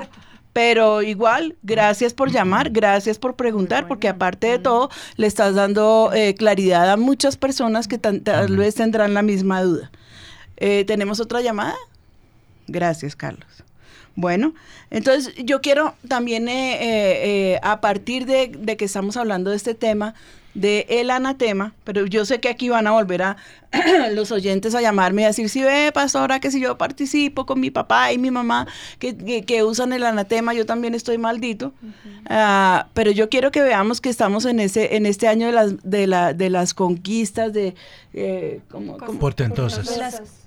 Pero igual, gracias por llamar, gracias por preguntar, porque aparte de todo, le estás dando eh, claridad a muchas personas que tan- tal vez tendrán la misma duda. Eh, ¿Tenemos otra llamada? Gracias, Carlos. Bueno, entonces yo quiero también, eh, eh, eh, a partir de, de que estamos hablando de este tema, de el anatema, pero yo sé que aquí van a volver a los oyentes a llamarme y a decir, si ve, pastora, que si yo participo con mi papá y mi mamá que, que- que usan el anatema, yo también estoy maldito. Ah, pero yo quiero que veamos que estamos en ese en este año de las, de la, de las conquistas, de... eh, ¿cómo- cómo? Portentosas.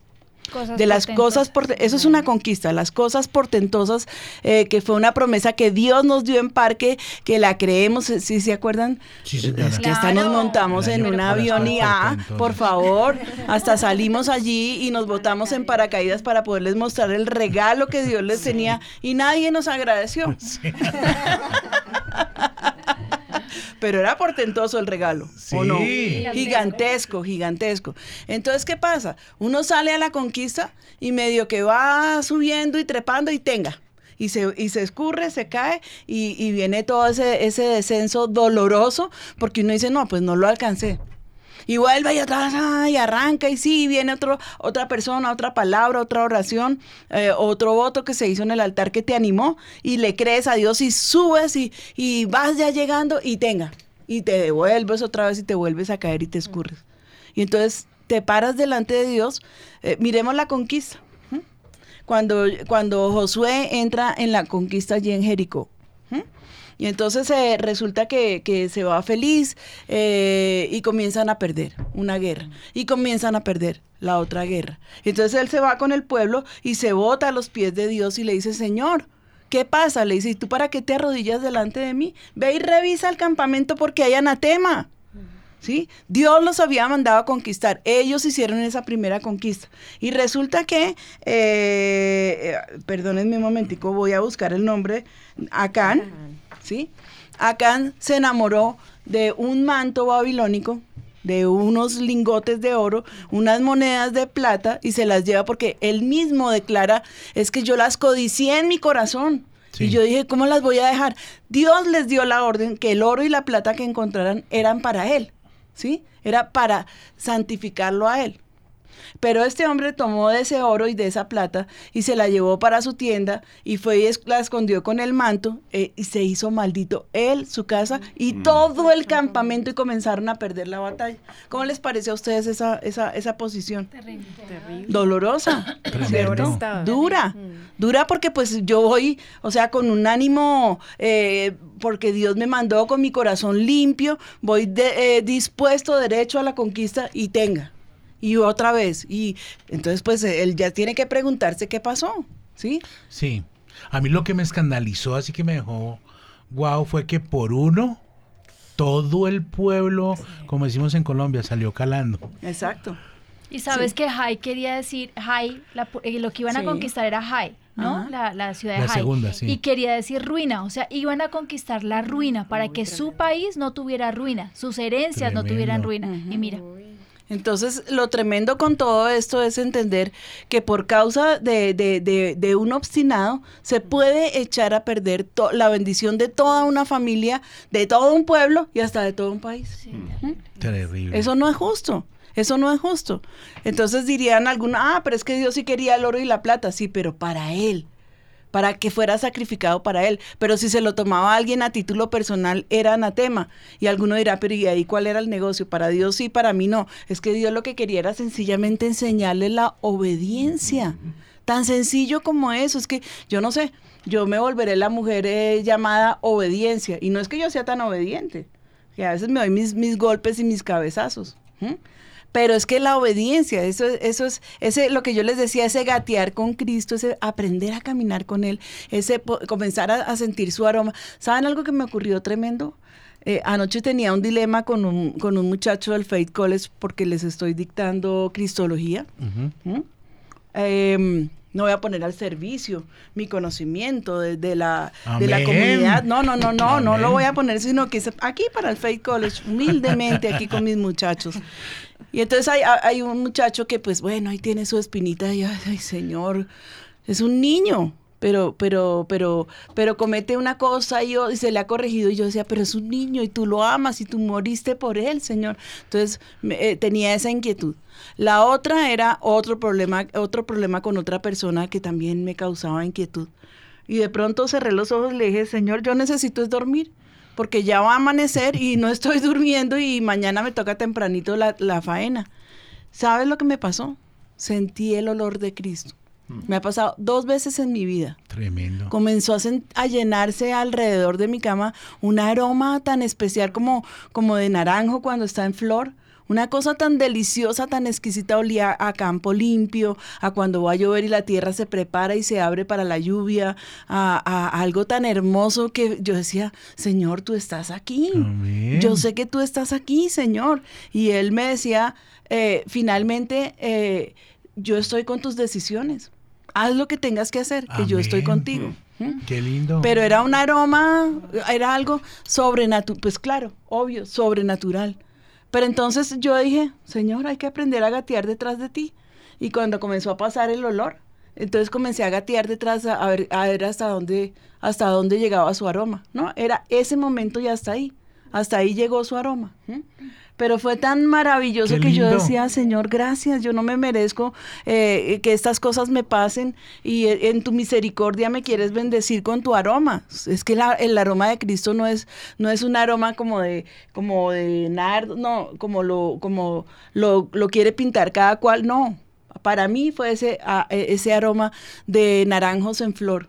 De las cosas de las cosas, portentosas. porte- eso es una conquista, las cosas portentosas, eh, que fue una promesa que Dios nos dio en parque, que la creemos, eh, ¿sí se acuerdan? Sí, señora. Es que hasta nos montamos en un por avión y ah, por favor, hasta salimos allí y nos botamos en paracaídas para poderles mostrar el regalo que Dios les tenía y nadie nos agradeció. Pero era portentoso el regalo, ¿o no? Sí. Gigantesco, gigantesco. Entonces, ¿qué pasa? Uno sale a la conquista y medio que va subiendo y trepando y tenga. Y se, y se escurre, se cae y, y viene todo ese, ese descenso doloroso porque uno dice, no, pues no lo alcancé. Y vuelve y vez, ay, arranca y sí, viene otro, otra persona, otra palabra, otra oración, eh, otro voto que se hizo en el altar que te animó y le crees a Dios y subes y, y vas ya llegando y tenga. Y te devuelves otra vez y te vuelves a caer y te escurres. Y entonces te paras delante de Dios. eh, miremos la conquista. Cuando, cuando Josué entra en la conquista allí en Jericó. Y entonces eh, resulta que, que se va feliz eh, y comienzan a perder una guerra. Y comienzan a perder la otra guerra. Entonces él se va con el pueblo y se bota a los pies de Dios y le dice, Señor, ¿qué pasa? Le dice, ¿y tú para qué te arrodillas delante de mí? Ve y revisa el campamento porque hay anatema. ¿Sí? Dios los había mandado a conquistar. Ellos hicieron esa primera conquista. Y resulta que, eh, eh, perdónenme un momentico, voy a buscar el nombre, Acán, ¿sí? Acán se enamoró de un manto babilónico, de unos lingotes de oro, unas monedas de plata y se las lleva porque él mismo declara, es que yo las codicié en mi corazón. Sí. Y yo dije, ¿cómo las voy a dejar? Dios les dio la orden que el oro y la plata que encontraran eran para él, ¿sí? Era para santificarlo a él. Pero este hombre tomó de ese oro y de esa plata y se la llevó para su tienda y fue y es- la escondió con el manto eh, y se hizo maldito él, su casa y todo el campamento y comenzaron a perder la batalla. ¿Cómo les parece a ustedes esa, esa, esa posición? Terrible. Dolorosa. ¿cierto? estaba. Dura, Mm. dura porque pues yo voy, o sea, con un ánimo, eh, porque Dios me mandó con mi corazón limpio, voy de- eh, dispuesto, derecho a la conquista y tenga. Y otra vez, y entonces pues él ya tiene que preguntarse qué pasó, ¿sí? Sí. A mí lo que me escandalizó, así que me dejó guau, fue que por uno, todo el pueblo, como decimos en Colombia, salió calando. Exacto. Y sabes Sí. que Jai quería decir, Jai, la eh, lo que iban a conquistar era Jai, ¿no? La, la ciudad de La Jai. segunda, sí. Y quería decir ruina, o sea, iban a conquistar la ruina para que su país no tuviera ruina, sus herencias no tuvieran ruina. Y mira, Entonces, lo tremendo con todo esto es entender que por causa de, de- de- de un obstinado se puede echar a perder to- la bendición de toda una familia, de todo un pueblo y hasta de todo un país. Terrible. Eso no es justo. Eso no es justo. Entonces dirían algunos, ah, pero es que Dios sí quería el oro y la plata. Sí, pero para Él, para que fuera sacrificado para Él. Pero si se lo tomaba alguien a título personal, era anatema. Y alguno dirá, pero ¿y ahí cuál era el negocio? Para Dios sí, para mí no. Es que Dios lo que quería era sencillamente enseñarle la obediencia. Tan sencillo como eso. Es que yo no sé, yo me volveré la mujer eh, llamada obediencia. Y no es que yo sea tan obediente. Que a veces me doy mis, golpes y mis cabezazos. Pero es que la obediencia, eso, es- eso es ese, lo que yo les decía, ese gatear con Cristo, ese aprender a caminar con Él, ese comenzar a, a sentir su aroma. ¿Saben algo que me ocurrió tremendo? Eh, anoche tenía un dilema con un, con un muchacho del Faith College porque les estoy dictando Cristología. No voy a poner al servicio mi conocimiento de, de la, de la comunidad. No, no, no, no, no lo voy a poner, sino que es aquí para el Faith College, humildemente aquí con mis muchachos. Y entonces hay, hay un muchacho que, pues bueno, ahí tiene su espinita y, ay, ay, señor, es un niño, pero, pero, pero, pero comete una cosa y, yo- y se le ha corregido y yo decía, pero es un niño y tú lo amas y tú moriste por él, Señor. Entonces eh, tenía esa inquietud. La otra era otro problema, otro problema con otra persona que también me causaba inquietud. Y de pronto cerré los ojos y le dije, Señor, yo necesito es dormir, porque ya va a amanecer y no estoy durmiendo y mañana me toca tempranito la, la faena. ¿Sabes lo que me pasó? Sentí el olor de Cristo. Me ha pasado dos veces en mi vida. Tremendo. Comenzó a, llenarse alrededor de mi cama un aroma tan especial como, como de naranjo cuando está en flor. Una cosa tan deliciosa, tan exquisita, olía a campo limpio, a cuando va a llover y la tierra se prepara y se abre para la lluvia, a, a algo tan hermoso que yo decía, Señor, tú estás aquí. Amén. Yo sé que tú estás aquí, Señor. Y él me decía, eh, finalmente, eh, yo estoy con tus decisiones. Haz lo que tengas que hacer, que yo estoy contigo. ¿Mm? Qué lindo. Pero era un aroma, era algo sobrenatural, pues claro, obvio, sobrenatural. Pero entonces yo dije, Señor, hay que aprender a gatear detrás de ti. Y cuando comenzó a pasar el olor, entonces comencé a gatear detrás a, ver, a ver hasta dónde, hasta dónde llegaba su aroma, ¿no? Era ese momento y hasta ahí, hasta ahí llegó su aroma. ¿m? Pero fue tan maravilloso que yo decía, Señor, gracias, yo no me merezco eh, que estas cosas me pasen y eh, en tu misericordia me quieres bendecir con tu aroma. Es que la- el aroma de Cristo no es, no es un aroma como de, como de nardo, no, como lo, como lo, lo quiere pintar cada cual, no. Para mí fue ese, a- e- ese aroma de naranjos en flor.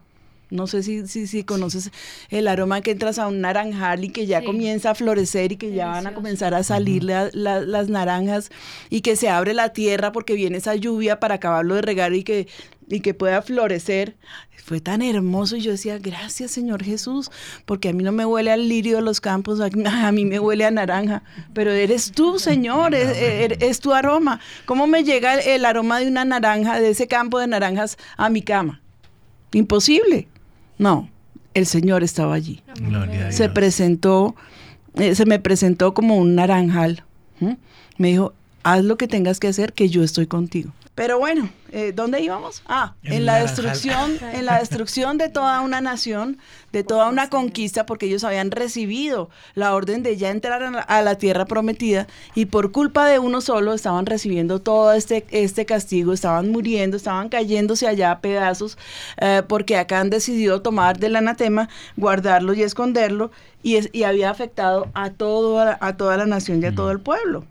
No sé si, si, si conoces el aroma que entras a un naranjal y que ya Sí. comienza a florecer y que ya van a comenzar a salir la- la- las naranjas y que se abre la tierra porque viene esa lluvia para acabarlo de regar y que, y que pueda florecer. Fue tan hermoso y yo decía, gracias Señor Jesús, porque a mí no me huele al lirio de los campos, a, a mí me huele a naranja, pero eres tú Señor, es, es- es tu aroma. ¿Cómo me llega el, el aroma de una naranja, de ese campo de naranjas a mi cama? Imposible. No, el Señor estaba allí. Gloria Se presentó, eh, se me presentó como un naranjal. Me dijo, haz lo que tengas que hacer, que yo estoy contigo. Pero bueno, eh, ¿dónde íbamos? Ah, En la destrucción, en la destrucción de toda una nación, de toda una conquista, porque ellos habían recibido la orden de ya entrar a la, a la tierra prometida y por culpa de uno solo estaban recibiendo todo este, este castigo, estaban muriendo, estaban cayéndose allá a pedazos, eh, porque acá han decidido tomar del anatema, guardarlo y esconderlo, y, es- y había afectado a, todo, a toda la nación y a todo el pueblo.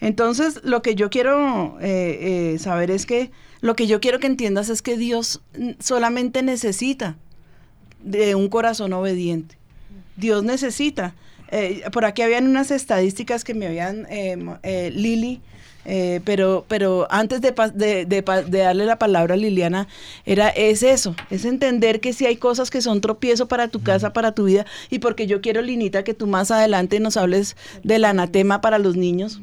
Entonces, lo que yo quiero eh, eh, saber es que, lo que yo quiero que entiendas es que Dios solamente necesita de un corazón obediente. Dios necesita. eh, por aquí habían unas estadísticas que me habían, eh, eh, Lili, eh, pero, pero antes de, de, de darle la palabra a Liliana, era, es eso, es entender que si hay cosas que son tropiezo para tu casa, para tu vida, y porque yo quiero, Linita, que tú más adelante nos hables del anatema para los niños.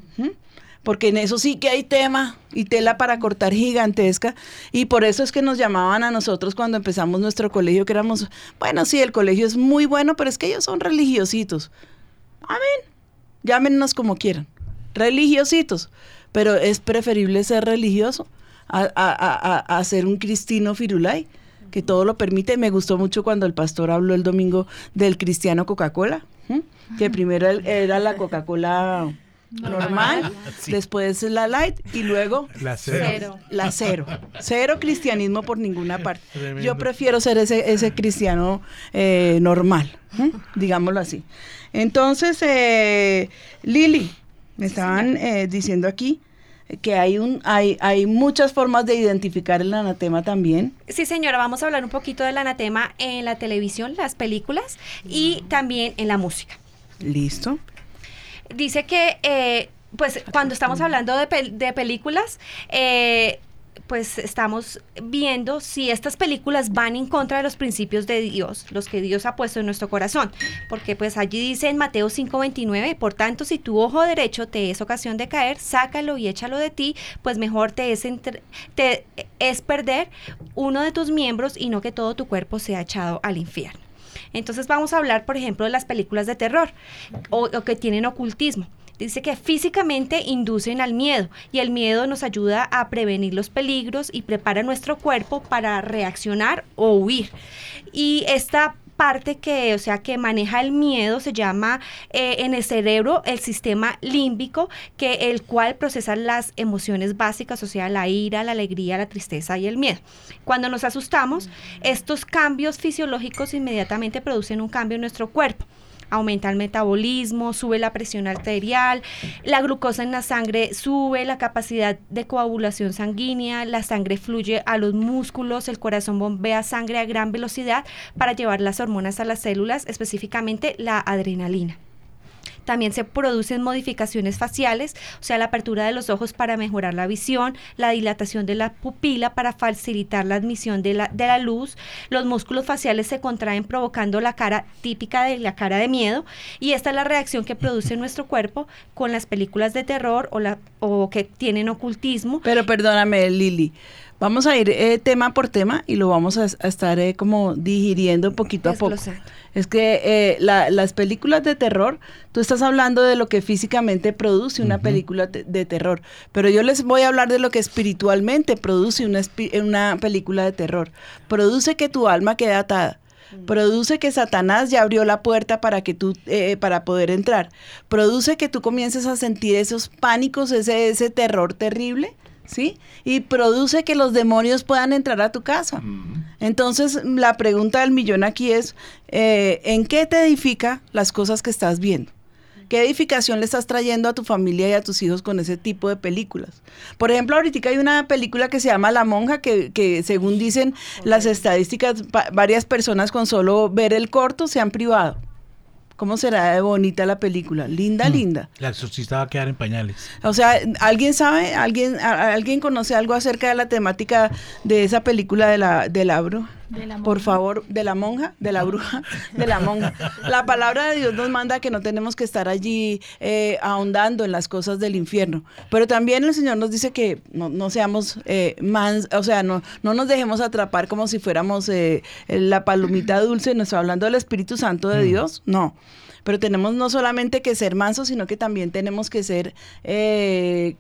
Porque en eso sí que hay tema y tela para cortar gigantesca y por eso es que nos llamaban a nosotros cuando empezamos nuestro colegio que éramos, bueno, sí, el colegio es muy bueno, pero es que ellos son religiositos. Amén. Llámenos como quieran. Religiositos. Pero es preferible ser religioso a, a- a- a- ser un cristino firulay, que todo lo permite. Me gustó mucho cuando el pastor habló el domingo del cristiano Coca-Cola, que primero era la Coca-Cola normal, Sí. después la light y luego La cero. Cero. la cero. Cero cristianismo por ninguna parte. Tremendo. Yo prefiero ser ese, ese cristiano eh, normal, ¿m? digámoslo así. Entonces, eh, Lili, me estaban eh, diciendo aquí que hay, un, hay, hay muchas formas de identificar el anatema también. Sí, señora, vamos a hablar un poquito del anatema en la televisión, las películas y también en la música. Listo. Dice que, eh, pues, cuando estamos hablando de, pel- de películas, eh, pues estamos viendo si estas películas van en contra de los principios de Dios, los que Dios ha puesto en nuestro corazón. Porque pues allí dice en Mateo 5:29, por tanto, si tu ojo derecho te es ocasión de caer, sácalo y échalo de ti, pues mejor te es, entre- te es perder uno de tus miembros y no que todo tu cuerpo sea echado al infierno. Entonces vamos a hablar, por ejemplo, de las películas de terror o, que tienen ocultismo. Dice que físicamente inducen al miedo y el miedo nos ayuda a prevenir los peligros y prepara nuestro cuerpo para reaccionar o huir. Y esta parte que, o sea, que maneja el miedo se llama eh, en el cerebro el sistema límbico, que el cual procesa las emociones básicas, o sea, la ira, la alegría, la tristeza y el miedo. Cuando nos asustamos, estos cambios fisiológicos inmediatamente producen un cambio en nuestro cuerpo aumenta el metabolismo, sube la presión arterial, la glucosa en la sangre sube, la capacidad de coagulación sanguínea, la sangre fluye a los músculos, el corazón bombea sangre a gran velocidad para llevar las hormonas a las células, específicamente la adrenalina. También se producen modificaciones faciales, o sea, la apertura de los ojos para mejorar la visión, la dilatación de la pupila para facilitar la admisión de la, de la luz. Los músculos faciales se contraen provocando la cara típica de la cara de miedo y esta es la reacción que produce nuestro cuerpo con las películas de terror o, la, o que tienen ocultismo. Pero perdóname, Lili. Vamos a ir eh, tema por tema y lo vamos a, a estar eh, como digiriendo poquito a poco. Es que eh, la- las películas de terror, tú estás hablando de lo que físicamente produce una película te- de terror, pero yo les voy a hablar de lo que espiritualmente produce una, película de terror. Produce que tu alma quede atada. Produce que Satanás ya abrió la puerta para que tú eh, para poder entrar. Produce que tú comiences a sentir esos pánicos, ese ese terror terrible, ¿sí? Y produce que los demonios puedan entrar a tu casa. Entonces, la pregunta del millón aquí es, eh, ¿en qué te edifica las cosas que estás viendo? ¿Qué edificación le estás trayendo a tu familia y a tus hijos con ese tipo de películas? Por ejemplo, ahorita hay una película que se llama La Monja, que, que según dicen las estadísticas, varias personas con solo ver el corto se han privado. ¿Cómo será de bonita la película? Linda, linda. La exorcista va a quedar en pañales. O sea, ¿alguien sabe, alguien, a- alguien conoce algo acerca de la temática de esa película de la, de la bruja? De la Por favor, de la monja, de la bruja, de la monja. La palabra de Dios nos manda que no tenemos que estar allí eh, ahondando en las cosas del infierno. Pero también el Señor nos dice que no, no seamos eh, mans, o sea, no, no nos dejemos atrapar como si fuéramos eh, la palomita dulce. No estoy hablando del Espíritu Santo de Dios, no. Pero tenemos no solamente que ser mansos, sino que también tenemos que ser eh,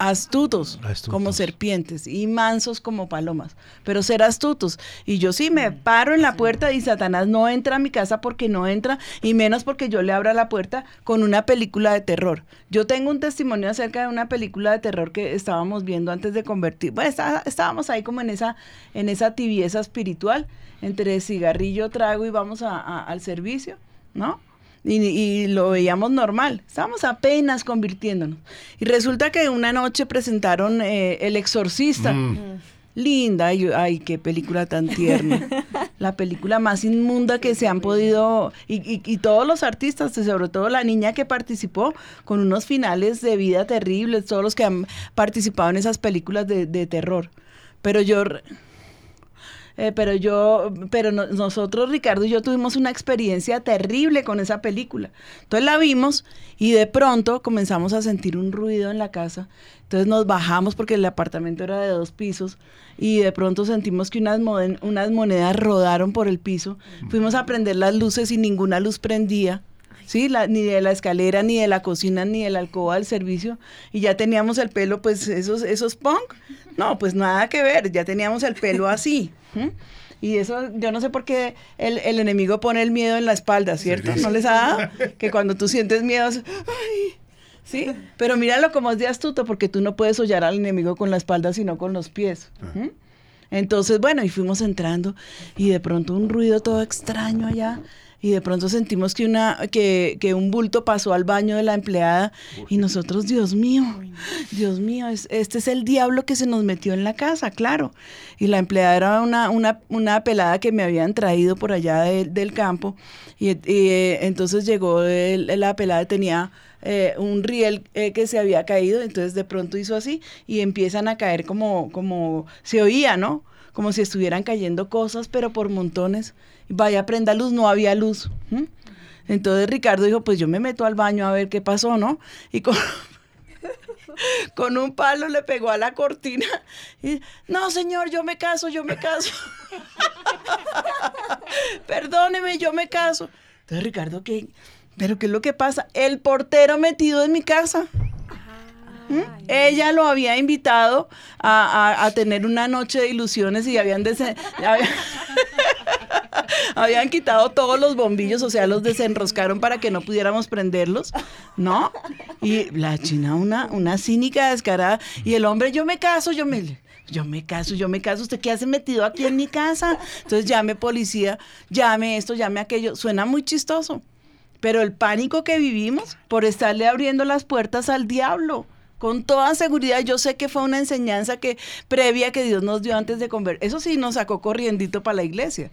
astutos, Astutos. como serpientes y mansos como palomas, pero ser astutos. Y yo sí me paro en la puerta y Satanás no entra a mi casa porque no entra y menos porque yo le abra la puerta con una película de terror. Yo tengo un testimonio acerca de una película de terror que estábamos viendo antes de convertir. Bueno, está- estábamos ahí como en esa en esa tibieza espiritual entre cigarrillo, trago y vamos a- a- al servicio, ¿no? Y, y lo veíamos normal. Estábamos apenas convirtiéndonos. Y resulta que una noche presentaron eh, El Exorcista. Linda, ay, ay, qué película tan tierna. La película más inmunda que se han podido, y, y- y todos los artistas, sobre todo la niña que participó, con unos finales de vida terribles, todos los que han participado en esas películas de, de terror. Pero yo, eh, pero yo, pero no- nosotros, Ricardo y yo tuvimos una experiencia terrible con esa película. Entonces la vimos y de pronto comenzamos a sentir un ruido en la casa. Entonces nos bajamos porque el apartamento era de dos pisos y de pronto sentimos que unas, moden- unas monedas rodaron por el piso. Fuimos a prender las luces y ninguna luz prendía. Sí, la- ni de la escalera, ni de la cocina, ni de la alcoba del servicio. Y ya teníamos el pelo, pues, esos, esos punk. No, pues nada que ver, ya teníamos el pelo así. Y eso, yo no sé por qué el, el enemigo pone el miedo en la espalda, ¿cierto? ¿No les ha dado? Que cuando tú sientes miedo, es, ¡ay! ¿Sí? Pero míralo como es de astuto, porque tú no puedes hollar al enemigo con la espalda, sino con los pies. ¿m? Entonces, bueno, y fuimos entrando y de pronto un ruido todo extraño allá y de pronto sentimos que una que, que un bulto pasó al baño de la empleada y nosotros, Dios mío, Dios mío, es- este es el diablo que se nos metió en la casa, claro. Y la empleada era una, una, una pelada que me habían traído por allá de- del campo y, y, eh, entonces llegó el- la pelada tenía eh, un riel eh, que se había caído, entonces de pronto hizo así y empiezan a caer como, como se oía, ¿no? Como si estuvieran cayendo cosas, pero por montones. Vaya, prenda luz, no había luz. Entonces Ricardo dijo, pues yo me meto al baño a ver qué pasó, ¿no? Y con, un palo le pegó a la cortina. Y, no, señor, yo me caso, yo me caso. Perdóneme, yo me caso. Entonces Ricardo, ¿qué? Pero ¿qué es lo que pasa? El portero metido en mi casa. Ella lo había invitado a, tener una noche de ilusiones y habían, habían quitado todos los bombillos, o sea, los desenroscaron para que no pudiéramos prenderlos, ¿no? Y la china, una, una cínica descarada, y el hombre, yo me caso, yo me... Yo me caso, yo me caso, ¿usted qué hace metido aquí en mi casa? Entonces llame policía, llame esto, llame aquello. Suena muy chistoso. Pero el pánico que vivimos por estarle abriendo las puertas al diablo. Con toda seguridad, yo sé que fue una enseñanza que previa que Dios nos dio antes de convertir. Eso sí nos sacó corriendito para la iglesia.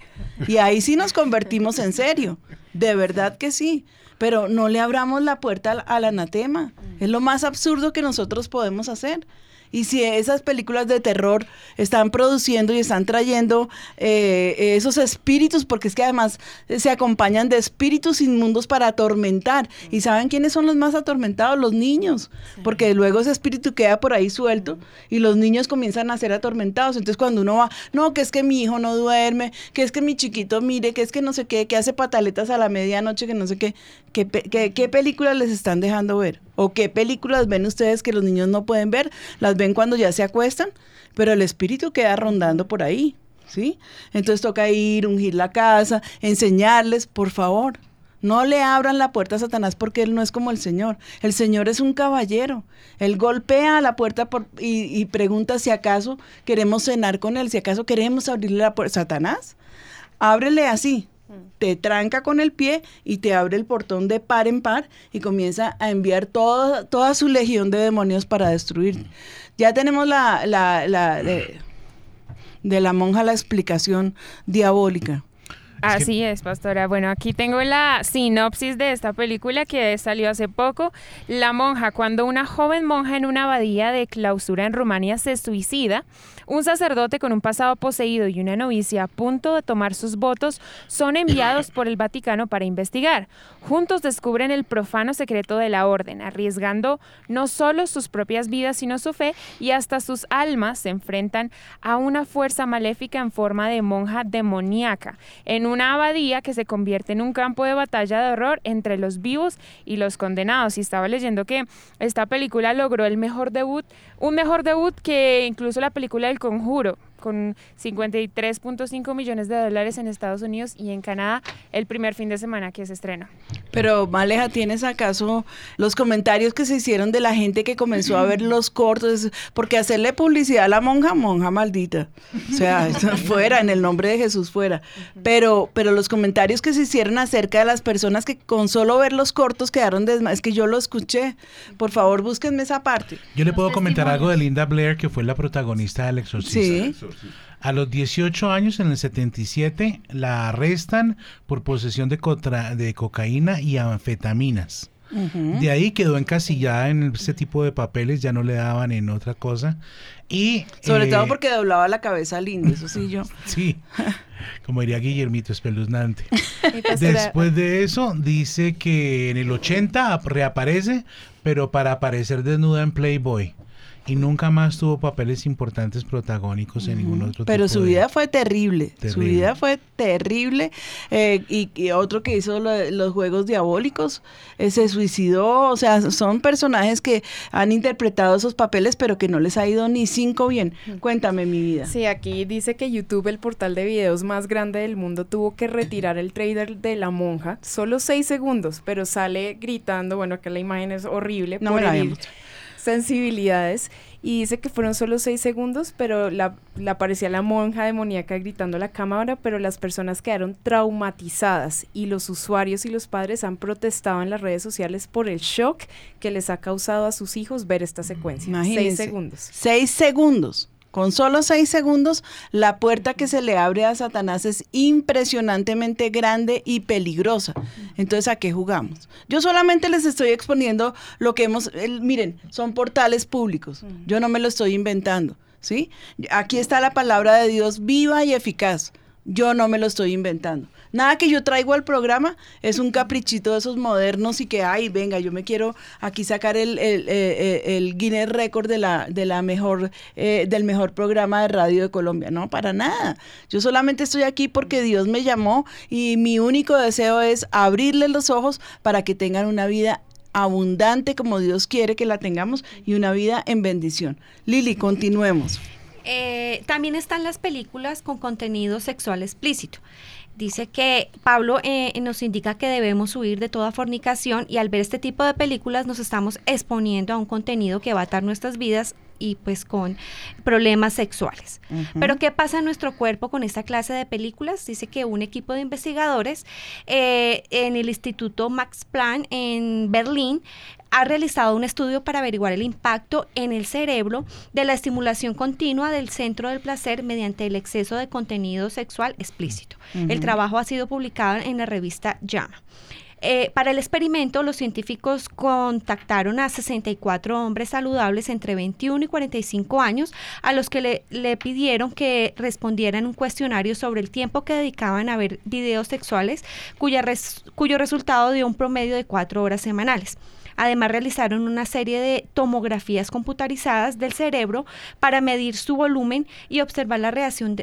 Y ahí sí nos convertimos en serio. De verdad que sí. Pero no le abramos la puerta al, al anatema. Es lo más absurdo que nosotros podemos hacer. Y si esas películas de terror están produciendo y están trayendo eh, esos espíritus, porque es que además se acompañan de espíritus inmundos para atormentar. ¿Y saben quiénes son los más atormentados? Los niños. Porque luego ese espíritu queda por ahí suelto y los niños comienzan a ser atormentados. Entonces cuando uno va, no, que es que mi hijo no duerme, que es que mi chiquito mire, que es que no sé qué, que hace pataletas a la medianoche, que no sé qué, ¿qué, qué, qué películas les están dejando ver? ¿O qué películas ven ustedes que los niños no pueden ver? Las ven cuando ya se acuestan, pero el espíritu queda rondando por ahí, ¿sí? Entonces toca ir, ungir la casa, enseñarles, por favor. No le abran la puerta a Satanás porque él no es como el Señor. El Señor es un caballero. Él golpea a la puerta y, pregunta si acaso queremos cenar con él, si acaso queremos abrirle la puerta. Satanás, ábrele así. Te tranca con el pie y te abre el portón de par en par y comienza a enviar toda su legión de demonios para destruir. Ya tenemos la, la, la de, de la monja la explicación diabólica. Así es, pastora. Bueno, aquí tengo la sinopsis de esta película que salió hace poco. La monja, cuando una joven monja en una abadía de clausura en Rumania se suicida, un sacerdote con un pasado poseído y una novicia a punto de tomar sus votos son enviados por el Vaticano para investigar. Juntos descubren el profano secreto de la orden, arriesgando no solo sus propias vidas, sino su fe y hasta sus almas se enfrentan a una fuerza maléfica en forma de monja demoníaca, en una abadía que se convierte en un campo de batalla de horror entre los vivos y los condenados. Y estaba leyendo que esta película logró el mejor debut, un mejor debut que incluso la película El Conjuro, con 53.5 millones de dólares en Estados Unidos y en Canadá el primer fin de semana que se estrenó. Pero, Maleja, ¿tienes acaso los comentarios que se hicieron de la gente que comenzó a ver los cortos? Porque hacerle publicidad a la monja, monja maldita. O sea, fuera, en el nombre de Jesús fuera. Pero, pero los comentarios que se hicieron acerca de las personas que con solo ver los cortos quedaron desmayadas, es que yo lo escuché. Por favor, búsquenme esa parte. Yo le puedo comentar algo de Linda Blair, que fue la protagonista del Exorcista. Sí. A los 18 años, en el 77, la arrestan por posesión de, cocaína y anfetaminas. De ahí quedó encasillada en ese tipo de papeles, ya no le daban en otra cosa. Y Sobre eh, todo porque doblaba la cabeza lindo, eso sí yo. Sí, como diría Guillermito, espeluznante. pastora- Después de eso, dice que en el 80 ap- reaparece, pero para aparecer desnuda en Playboy. Y nunca más tuvo papeles importantes protagónicos en ningún otro Pero tipo su de- vida fue terrible, su vida fue terrible. eh, y, y otro que hizo lo los Juegos Diabólicos, eh, se suicidó, o sea, son personajes que han interpretado esos papeles, pero que no les ha ido ni cinco bien. Cuéntame mi vida. Sí, aquí dice que YouTube, el portal de videos más grande del mundo, tuvo que retirar el trailer de la monja, solo seis segundos, pero sale gritando, bueno, acá la imagen es horrible, No por me la sensibilidades, y dice que fueron solo seis segundos, pero la, la aparecía la monja demoníaca gritando a la cámara, pero las personas quedaron traumatizadas, y los usuarios y los padres han protestado en las redes sociales por el shock que les ha causado a sus hijos ver esta secuencia. Imagínense. Seis segundos. Seis segundos. Con solo seis segundos, la puerta que se le abre a Satanás es impresionantemente grande y peligrosa. Entonces, ¿a qué jugamos? Yo solamente les estoy exponiendo lo que hemos, el- miren, son portales públicos. Yo no me lo estoy inventando, ¿sí? Aquí está la palabra de Dios viva y eficaz. Yo no me lo estoy inventando. Nada que yo traigo al programa es un caprichito de esos modernos y que, ay, venga, yo me quiero aquí sacar el, eh, eh, Guinness Record de la, de la mejor, eh, del mejor programa de radio de Colombia. No, para nada. Yo solamente estoy aquí porque Dios me llamó y mi único deseo es abrirles los ojos para que tengan una vida abundante como Dios quiere que la tengamos y una vida en bendición. Lili, continuemos. Eh, también están las películas con contenido sexual explícito. Dice que Pablo eh, nos indica que debemos huir de toda fornicación y al ver este tipo de películas nos estamos exponiendo a un contenido que va a atar nuestras vidas y pues con problemas sexuales. Pero ¿qué pasa en nuestro cuerpo con esta clase de películas? Dice que un equipo de investigadores eh, en el Instituto Max Planck en Berlín ha realizado un estudio para averiguar el impacto en el cerebro de la estimulación continua del centro del placer mediante el exceso de contenido sexual explícito. El trabajo ha sido publicado en la revista JAMA. Eh, para el experimento, los científicos contactaron a 64 hombres saludables entre 21 y 45 años, a los que le, le pidieron que respondieran un cuestionario sobre el tiempo que dedicaban a ver videos sexuales, cuya res- cuyo resultado dio un promedio de cuatro horas semanales. Además, realizaron una serie de tomografías computarizadas del cerebro para medir su volumen y observar la reacción,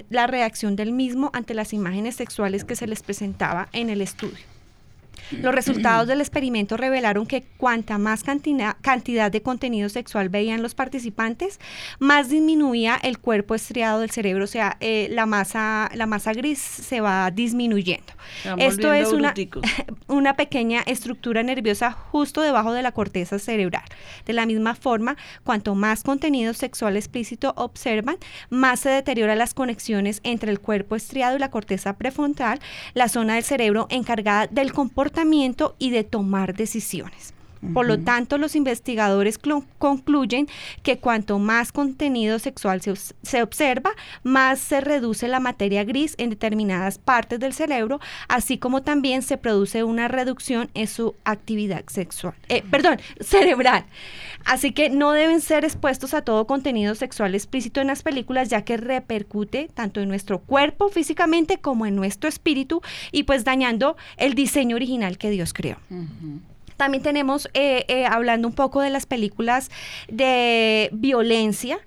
del mismo ante las imágenes sexuales que se les presentaba en el estudio. Los resultados del experimento revelaron que cuanta más cantina- cantidad de contenido sexual veían los participantes, más disminuía el cuerpo estriado del cerebro, o sea, eh, la, masa, la masa gris se va disminuyendo. Esto es una, una pequeña estructura nerviosa justo debajo de la corteza cerebral. De la misma forma, cuanto más contenido sexual explícito observan, más se deterioran las conexiones entre el cuerpo estriado y la corteza prefrontal, la zona del cerebro encargada del comportamiento y de tomar decisiones. Por lo tanto, los investigadores concluyen que cuanto más contenido sexual se, se observa, más se reduce la materia gris en determinadas partes del cerebro, así como también se produce una reducción en su actividad sexual, eh, perdón, cerebral. Así que no deben ser expuestos a todo contenido sexual explícito en las películas, ya que repercute tanto en nuestro cuerpo físicamente como en nuestro espíritu y pues dañando el diseño original que Dios creó. También tenemos, eh, eh, hablando un poco de las películas de violencia,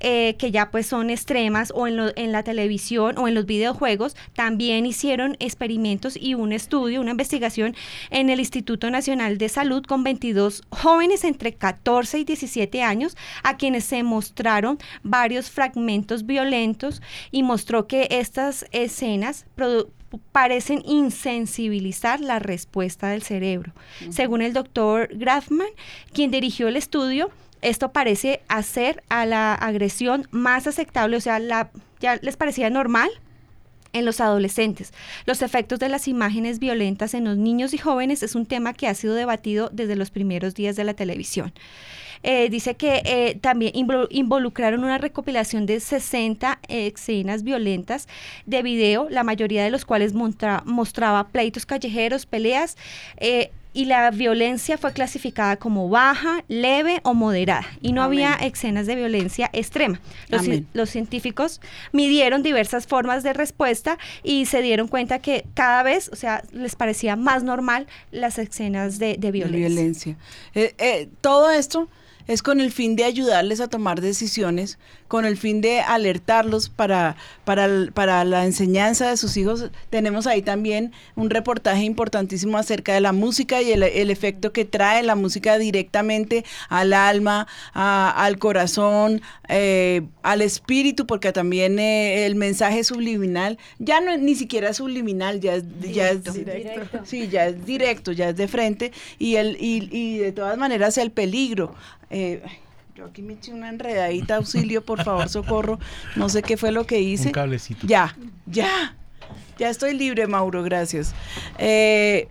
eh, que ya pues son extremas o en, lo- en la televisión o en los videojuegos, también hicieron experimentos y un estudio, una investigación en el Instituto Nacional de Salud con 22 jóvenes entre 14 y 17 años a quienes se mostraron varios fragmentos violentos y mostró que estas escenas produ- parecen insensibilizar la respuesta del cerebro. Según el doctor Grafman, quien dirigió el estudio, esto parece hacer a la agresión más aceptable, o sea, la, ya les parecía normal en los adolescentes. Los efectos de las imágenes violentas en los niños y jóvenes es un tema que ha sido debatido desde los primeros días de la televisión. Eh, dice que eh, también invol- involucraron una recopilación de 60 escenas violentas de video, la mayoría de los cuales montra- mostraba pleitos callejeros, peleas, eh, y la violencia fue clasificada como baja, leve o moderada, y no Amén. había escenas de violencia extrema. Los, científicos midieron diversas formas de respuesta y se dieron cuenta que cada vez, o sea, les parecía más normal las escenas de, de de violencia. violencia. Eh, eh, todo esto es con el fin de ayudarles a tomar decisiones, con el fin de alertarlos para, para, para la enseñanza de sus hijos. Tenemos ahí también un reportaje importantísimo acerca de la música y el, el efecto que trae la música directamente al alma, a- al corazón, eh, al espíritu, porque también eh, el mensaje subliminal ya no es ni siquiera subliminal, ya es, ya es Sí, ya es directo, ya es de frente y el y, y de todas maneras el peligro. eh, yo aquí me eché una enredadita, auxilio, por favor, socorro. No sé qué fue lo que hice. Un cablecito. Ya, ya. Ya estoy libre, Mauro, gracias. Eh,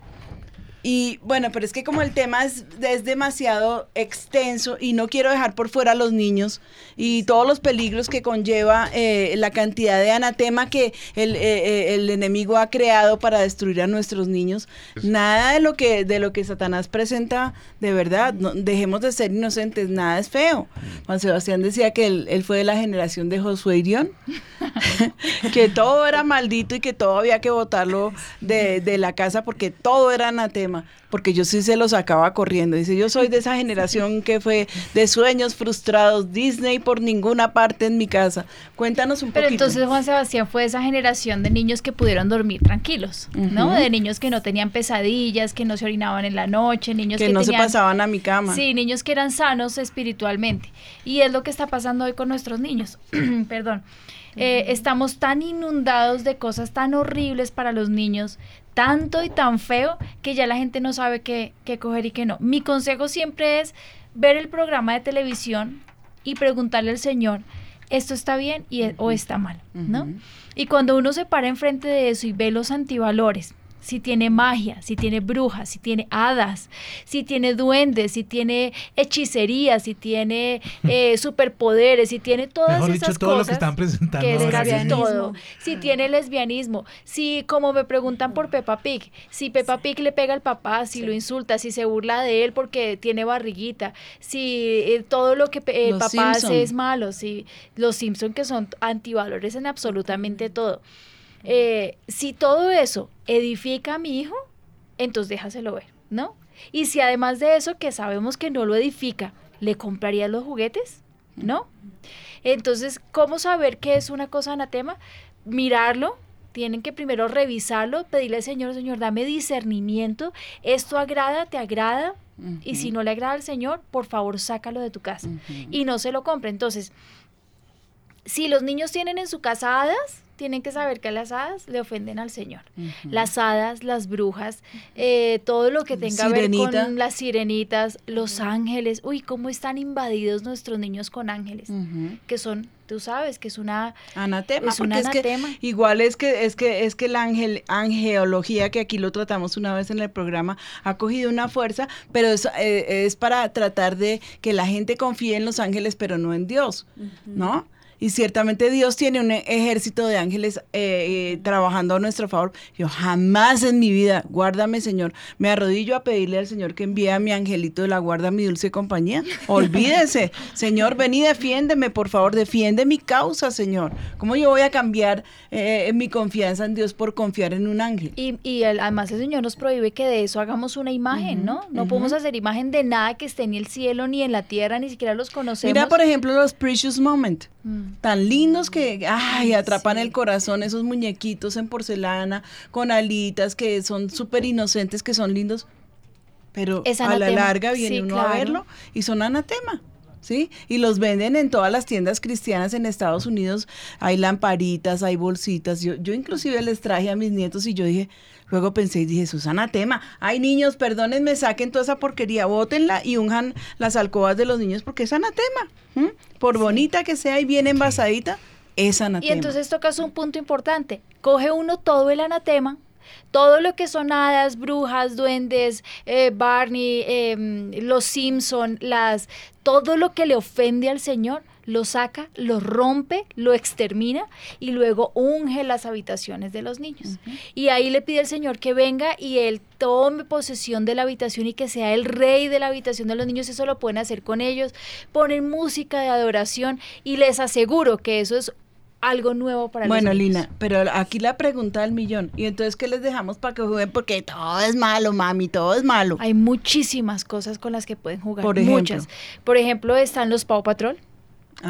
Y bueno, pero es que como el tema es, es demasiado extenso y no quiero dejar por fuera a los niños y todos los peligros que conlleva eh, la cantidad de anatema que el, eh, eh, el enemigo ha creado para destruir a nuestros niños. Nada de lo que de lo que Satanás presenta, de verdad, no- dejemos de ser inocentes, nada es feo. Juan Sebastián decía que él, él fue de la generación de Josué Irión, que todo era maldito y que todo había que botarlo de, de la casa porque todo era anatema, porque yo sí se lo sacaba corriendo. Dice, yo soy de esa generación que fue de sueños frustrados, Disney por ninguna parte en mi casa. Cuéntanos un Pero poquito. entonces Juan Sebastián fue esa generación de niños que pudieron dormir tranquilos, ¿no? De niños que no tenían pesadillas, que no se orinaban en la noche, niños que que, no se pasaban a mi cama. Sí, niños que eran sanos espiritualmente. Y es lo que está pasando hoy con nuestros niños. Perdón. Eh, estamos tan inundados de cosas tan horribles para los niños, tanto y tan feo, que ya la gente no sabe qué, qué coger y qué no. Mi consejo siempre es ver el programa de televisión y preguntarle al Señor, ¿esto está bien y, o está mal? ¿no? Y cuando uno se para enfrente de eso y ve los antivalores, si tiene magia, si tiene brujas, si tiene hadas, si tiene duendes, si tiene hechicería, si tiene eh, superpoderes, si tiene todas Mejor esas dicho, todo lo que cosas, están presentando que es casi todo, si tiene lesbianismo, si como me preguntan por Peppa Pig, si Peppa Pig le pega al papá, si lo insulta, si se burla de él porque tiene barriguita, si eh, todo lo que Los papá Simpson. hace es malo, si los Simpson que son antivalores en absolutamente todo. Eh, si todo eso edifica a mi hijo, entonces déjaselo ver, ¿no? Y si además de eso, que sabemos que no lo edifica, ¿le comprarías los juguetes? ¿No? Entonces, ¿cómo saber qué es una cosa anatema? Mirarlo, tienen que primero revisarlo, pedirle al Señor, Señor, dame discernimiento, esto agrada, te agrada, y si no le agrada al Señor, por favor, sácalo de tu casa y no se lo compre. Entonces, si los niños tienen en su casa hadas, tienen que saber que las hadas le ofenden al Señor. Las hadas, las brujas, eh, todo lo que tenga que ver con las sirenitas, los ángeles. Uy, cómo están invadidos nuestros niños con ángeles, que son, tú sabes, que es una Anatema, es un porque es que anatema. igual es que es que es que la ángel, angeología que aquí lo tratamos una vez en el programa ha cogido una fuerza, pero es, eh, es para tratar de que la gente confíe en los ángeles, pero no en Dios, ¿no? Y ciertamente Dios tiene un ejército de ángeles eh, eh, trabajando a nuestro favor. Yo jamás en mi vida, guárdame Señor, me arrodillo a pedirle al Señor que envíe a mi angelito de la guarda, mi dulce compañía. Olvídese, Señor, ven y defiéndeme, por favor, defiende mi causa, Señor. ¿Cómo yo voy a cambiar eh, mi confianza en Dios por confiar en un ángel? Y, y el- además el Señor nos prohíbe que de eso hagamos una imagen, ¿no? No podemos hacer imagen de nada que esté en el cielo ni en la tierra, ni siquiera los conocemos. Mira, por ejemplo, los Precious Moment. Mm. Tan lindos que, ay, atrapan el corazón, esos muñequitos en porcelana, con alitas que son súper inocentes, que son lindos. Pero Es a la larga viene Sí, uno a verlo y son anatema. ¿Sí? Y los venden en todas las tiendas cristianas en Estados Unidos. Hay lamparitas, hay bolsitas. Yo, yo inclusive les traje a mis nietos y yo dije, luego pensé y dije, eso es anatema. Ay, niños, perdónenme, saquen toda esa porquería, bótenla y unjan las alcobas de los niños porque es anatema. Por bonita que sea y bien envasadita, es anatema. Y entonces tocas un punto importante. Coge uno todo el anatema, todo lo que son hadas, brujas, duendes, eh, Barney, em, los Simpson, las, todo lo que le ofende al Señor, lo saca, lo rompe, lo extermina y luego unge las habitaciones de los niños. Y ahí le pide al Señor que venga y Él tome posesión de la habitación y que sea el rey de la habitación de los niños. Eso lo pueden hacer con ellos. Ponen música de adoración y les aseguro que eso es algo nuevo para Bueno, los niños. Lina, pero aquí la pregunta del millón. ¿Y entonces qué les dejamos para que jueguen? Porque todo es malo, mami, todo es malo. Hay muchísimas cosas con las que pueden jugar. Por ejemplo. Muchas. Por ejemplo, están los Paw Patrol.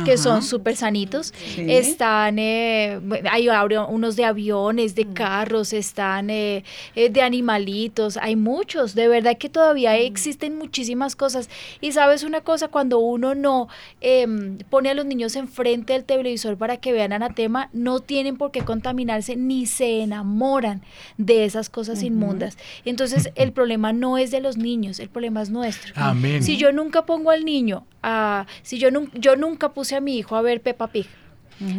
Que Ajá. son súper sanitos. Sí. Están, eh, hay unos de aviones, de carros, están eh, eh, de animalitos, hay muchos, de verdad que todavía existen muchísimas cosas. Y sabes una cosa, cuando uno no em, pone a los niños enfrente del televisor para que vean anatema, no tienen por qué contaminarse ni se enamoran de esas cosas inmundas. Entonces, el problema no es de los niños, el problema es nuestro. Amén. Si yo nunca pongo al niño, a, si yo, yo nunca puse a mi hijo a ver Peppa Pig,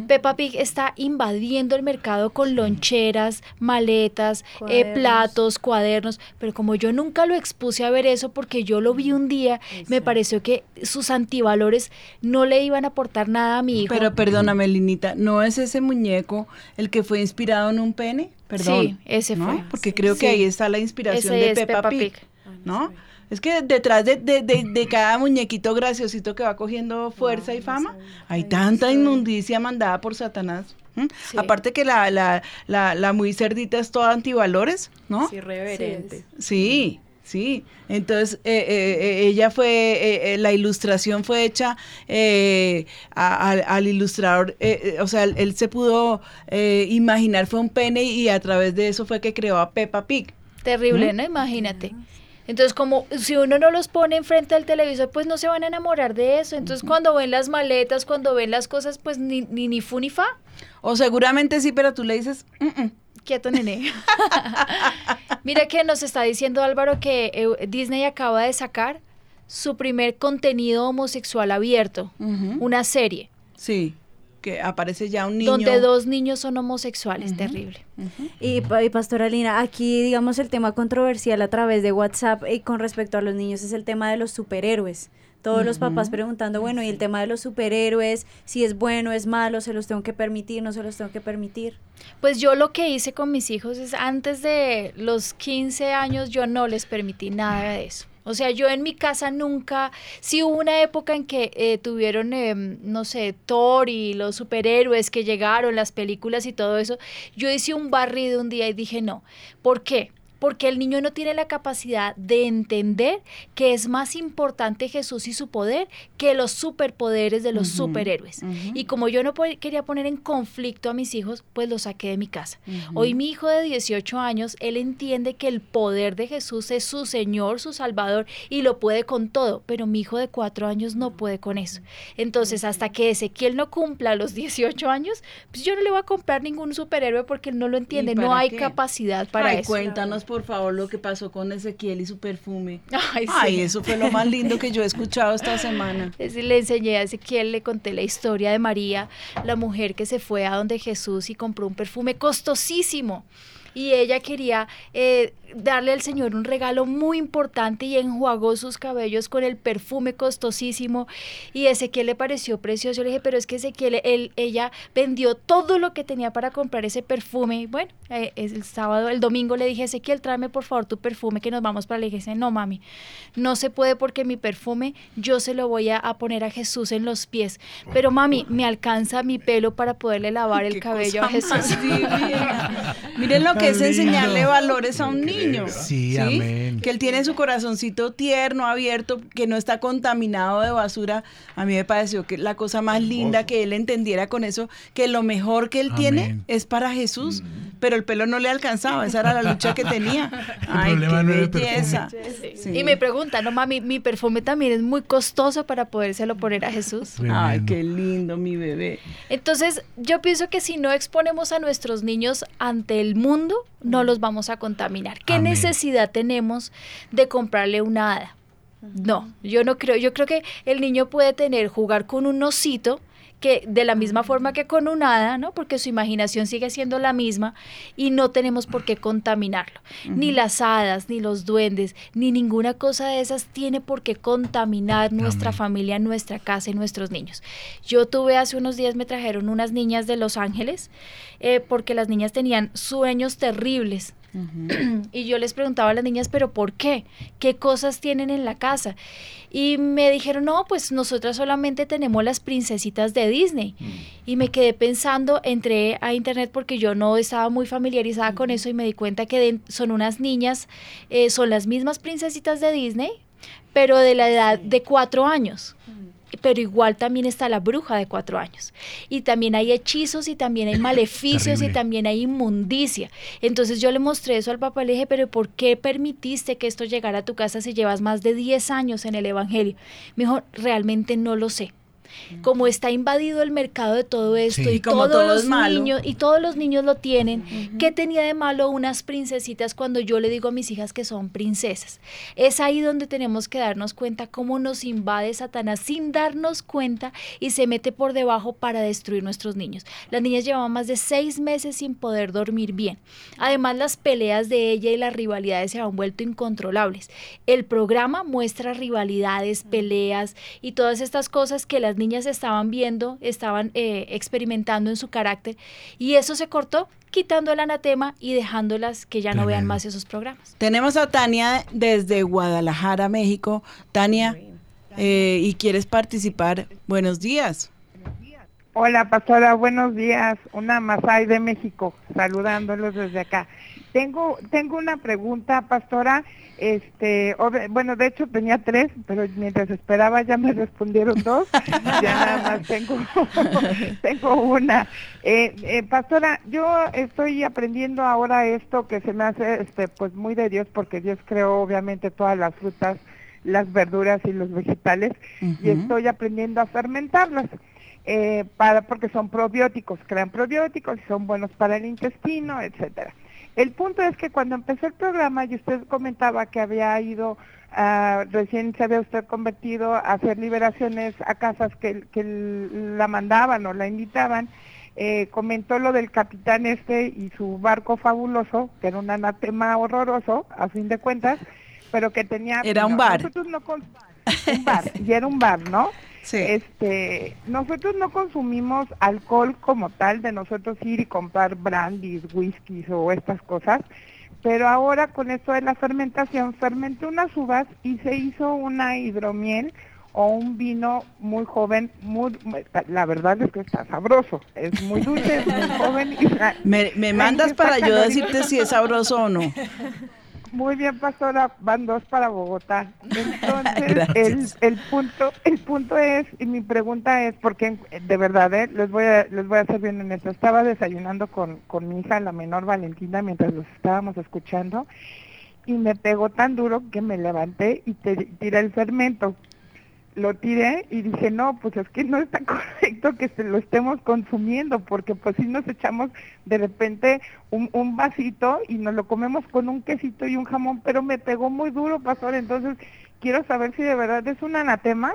Peppa Pig está invadiendo el mercado con loncheras, maletas, eh, platos, cuadernos, pero como yo nunca lo expuse a ver eso porque yo lo vi un día, me pareció que sus antivalores no le iban a aportar nada a mi hijo. Pero perdóname, Linita, ¿no es ese muñeco el que fue inspirado en un pene? Perdón. Sí, ese ¿no? fue. Porque creo que ahí está la inspiración Ese de es Peppa, Peppa Pig, Pig. ¿no? Es que detrás de, de- de- de cada muñequito graciosito que va cogiendo fuerza y fama, hay tanta inmundicia mandada por Satanás. Aparte que la, la, la, la muy cerdita es toda antivalores, ¿no? Sí, irreverente. Sí, sí. Entonces, eh, eh, eh, ella fue, eh, eh, la ilustración fue hecha eh, a- al- al ilustrador, o sea, él, él se pudo eh, imaginar fue un pene y a través de eso fue que creó a Peppa Pig. Terrible, ¿Mm? ¿no? Imagínate. Entonces, como si uno no los pone enfrente del televisor, pues no se van a enamorar de eso. Entonces, cuando ven las maletas, cuando ven las cosas, pues ni ni, ni fu ni fa. O seguramente sí, pero tú le dices, "Mm, mm". Quieto, nene. Mira que nos está diciendo Álvaro que eh, Disney acaba de sacar su primer contenido homosexual abierto, una serie, sí, que aparece ya un niño. donde dos niños son homosexuales, terrible. Y, y Pastora Lina, aquí digamos el tema controversial a través de WhatsApp y con respecto a los niños es el tema de los superhéroes. Todos los papás preguntando, bueno, y el tema de los superhéroes, si es bueno, es malo, se los tengo que permitir, no se los tengo que permitir. Pues yo lo que hice con mis hijos es antes de los 15 años yo no les permití nada de eso. O sea, yo en mi casa nunca, sí hubo una época en que eh, tuvieron, em, no sé, Thor y los superhéroes que llegaron, las películas y todo eso, yo hice un barrido un día y dije no. ¿Por qué? Porque el niño no tiene la capacidad de entender que es más importante Jesús y su poder que los superpoderes de los superhéroes. Y como yo no quería poner en conflicto a mis hijos, pues los saqué de mi casa. Hoy mi hijo de 18 años, él entiende que el poder de Jesús es su Señor, su Salvador, y lo puede con todo, pero mi hijo de 4 años no puede con eso. Entonces, hasta que Ezequiel no cumpla los 18 años, pues yo no le voy a comprar ningún superhéroe porque él no lo entiende, no hay qué? capacidad para Ay, eso. cuéntanos por favor lo que pasó con Ezequiel y su perfume. Ay, sí. Ay, eso fue lo más lindo que yo he escuchado esta semana. Le enseñé a Ezequiel, le conté la historia de María, la mujer que se fue a donde Jesús y compró un perfume costosísimo. Y ella quería eh, darle al Señor un regalo muy importante y enjuagó sus cabellos con el perfume costosísimo. Y Ezequiel le pareció precioso. Yo le dije, pero es que Ezequiel, él, ella vendió todo lo que tenía para comprar ese perfume. Y bueno, eh, es el sábado, el domingo le dije, Ezequiel, tráeme por favor tu perfume que nos vamos para la iglesia. No, mami, no se puede porque mi perfume yo se lo voy a, a poner a Jesús en los pies. Pero mami, me alcanza mi pelo para poderle lavar el cabello a Jesús. Miren lo que es enseñarle valores a un niño. Sí, amén. Que él tiene su corazoncito tierno, abierto, que no está contaminado de basura. A mí me pareció que la cosa más linda que él entendiera con eso, que lo mejor que él tiene es para Jesús, pero el pelo no le alcanzaba, esa era la lucha que tenía. Ay, problema no era qué el perfume. belleza. Sí. Y me pregunta, no mami, mi perfume también es muy costoso para podérselo poner a Jesús. Ay, qué lindo mi bebé. Entonces, yo pienso que si no exponemos a nuestros niños ante el mundo, no los vamos a contaminar. ¿Qué Amén. necesidad tenemos de comprarle una hada? No, yo no creo. Yo creo que el niño puede tener, jugar con un osito que de la misma forma que con un hada, ¿no? Porque su imaginación sigue siendo la misma y no tenemos por qué contaminarlo. Ni las hadas, ni los duendes, ni ninguna cosa de esas tiene por qué contaminar nuestra familia, nuestra casa y nuestros niños. Yo tuve hace unos días, me trajeron unas niñas de Los Ángeles, eh, porque las niñas tenían sueños terribles. Y yo les preguntaba a las niñas, pero ¿por qué? ¿Qué cosas tienen en la casa? Y me dijeron, no, pues nosotras solamente tenemos las princesitas de Disney. Y me quedé pensando, entré a internet porque yo no estaba muy familiarizada con eso y me di cuenta que de- son unas niñas, eh, son las mismas princesitas de Disney, pero de la edad de cuatro años pero igual también está la bruja de cuatro años. Y también hay hechizos y también hay maleficios y también hay inmundicia. Entonces yo le mostré eso al papá y le dije, pero ¿por qué permitiste que esto llegara a tu casa si llevas más de 10 años en el Evangelio? Me dijo, realmente no lo sé. Como está invadido el mercado de todo esto Sí. y como todos todo los malo. niños y todos los niños lo tienen, ¿qué tenía de malo unas princesitas cuando yo le digo a mis hijas que son princesas? Es ahí donde tenemos que darnos cuenta cómo nos invade Satanás sin darnos cuenta y se mete por debajo para destruir nuestros niños. Las niñas llevaban más de seis meses sin poder dormir bien. Además, las peleas de ella y las rivalidades se han vuelto incontrolables. El programa muestra rivalidades, peleas y todas estas cosas que las niñas estaban viendo, estaban eh, experimentando en su carácter y eso se cortó quitando el anatema y dejándolas que ya no vean más esos programas. Tenemos a Tania desde Guadalajara, México. Tania, eh, y quieres participar. Buenos días. Hola, pastora, buenos días. Una Masai de México, saludándolos desde acá. Tengo, tengo una pregunta, pastora. Este, bueno, de hecho tenía tres, pero mientras esperaba ya me respondieron dos. ya nada más tengo, tengo una. Eh, eh, pastora, yo estoy aprendiendo ahora esto que se me hace, este, pues muy de Dios, porque Dios creó obviamente todas las frutas, las verduras y los vegetales, y estoy aprendiendo a fermentarlas eh, para porque son probióticos, crean probióticos y son buenos para el intestino, etcétera. El punto es que cuando empezó el programa y usted comentaba que había ido, ah, recién se había usted convertido a hacer liberaciones a casas que, la mandaban o la invitaban, eh, comentó lo del capitán este y su barco fabuloso, que era un anatema horroroso, a fin de cuentas, pero que tenía... Era un no, bar. No un bar, y era un bar, ¿no? Sí. Este, nosotros no consumimos alcohol como tal, de nosotros ir y comprar brandies, whiskies o estas cosas, pero ahora con esto de la fermentación, fermenté unas uvas y se hizo una hidromiel o un vino muy joven, muy, la verdad es que está sabroso, es muy dulce, es muy joven. Y Me, me mandas para yo decirte si es sabroso o no. Muy bien, pastora, van dos para Bogotá. Entonces, el, punto el punto es, y mi pregunta es, porque de verdad, eh, les voy a les voy a ser bien honesto, estaba desayunando con, con mi hija, la menor Valentina, mientras los estábamos escuchando, y me pegó tan duro que me levanté y te, tiré el fermento. Lo tiré y dije, no, pues es que no está correcto que se lo estemos consumiendo, porque pues si nos echamos de repente un, un vasito y nos lo comemos con un quesito y un jamón, pero me pegó muy duro, pastor, entonces quiero saber si de verdad es un anatema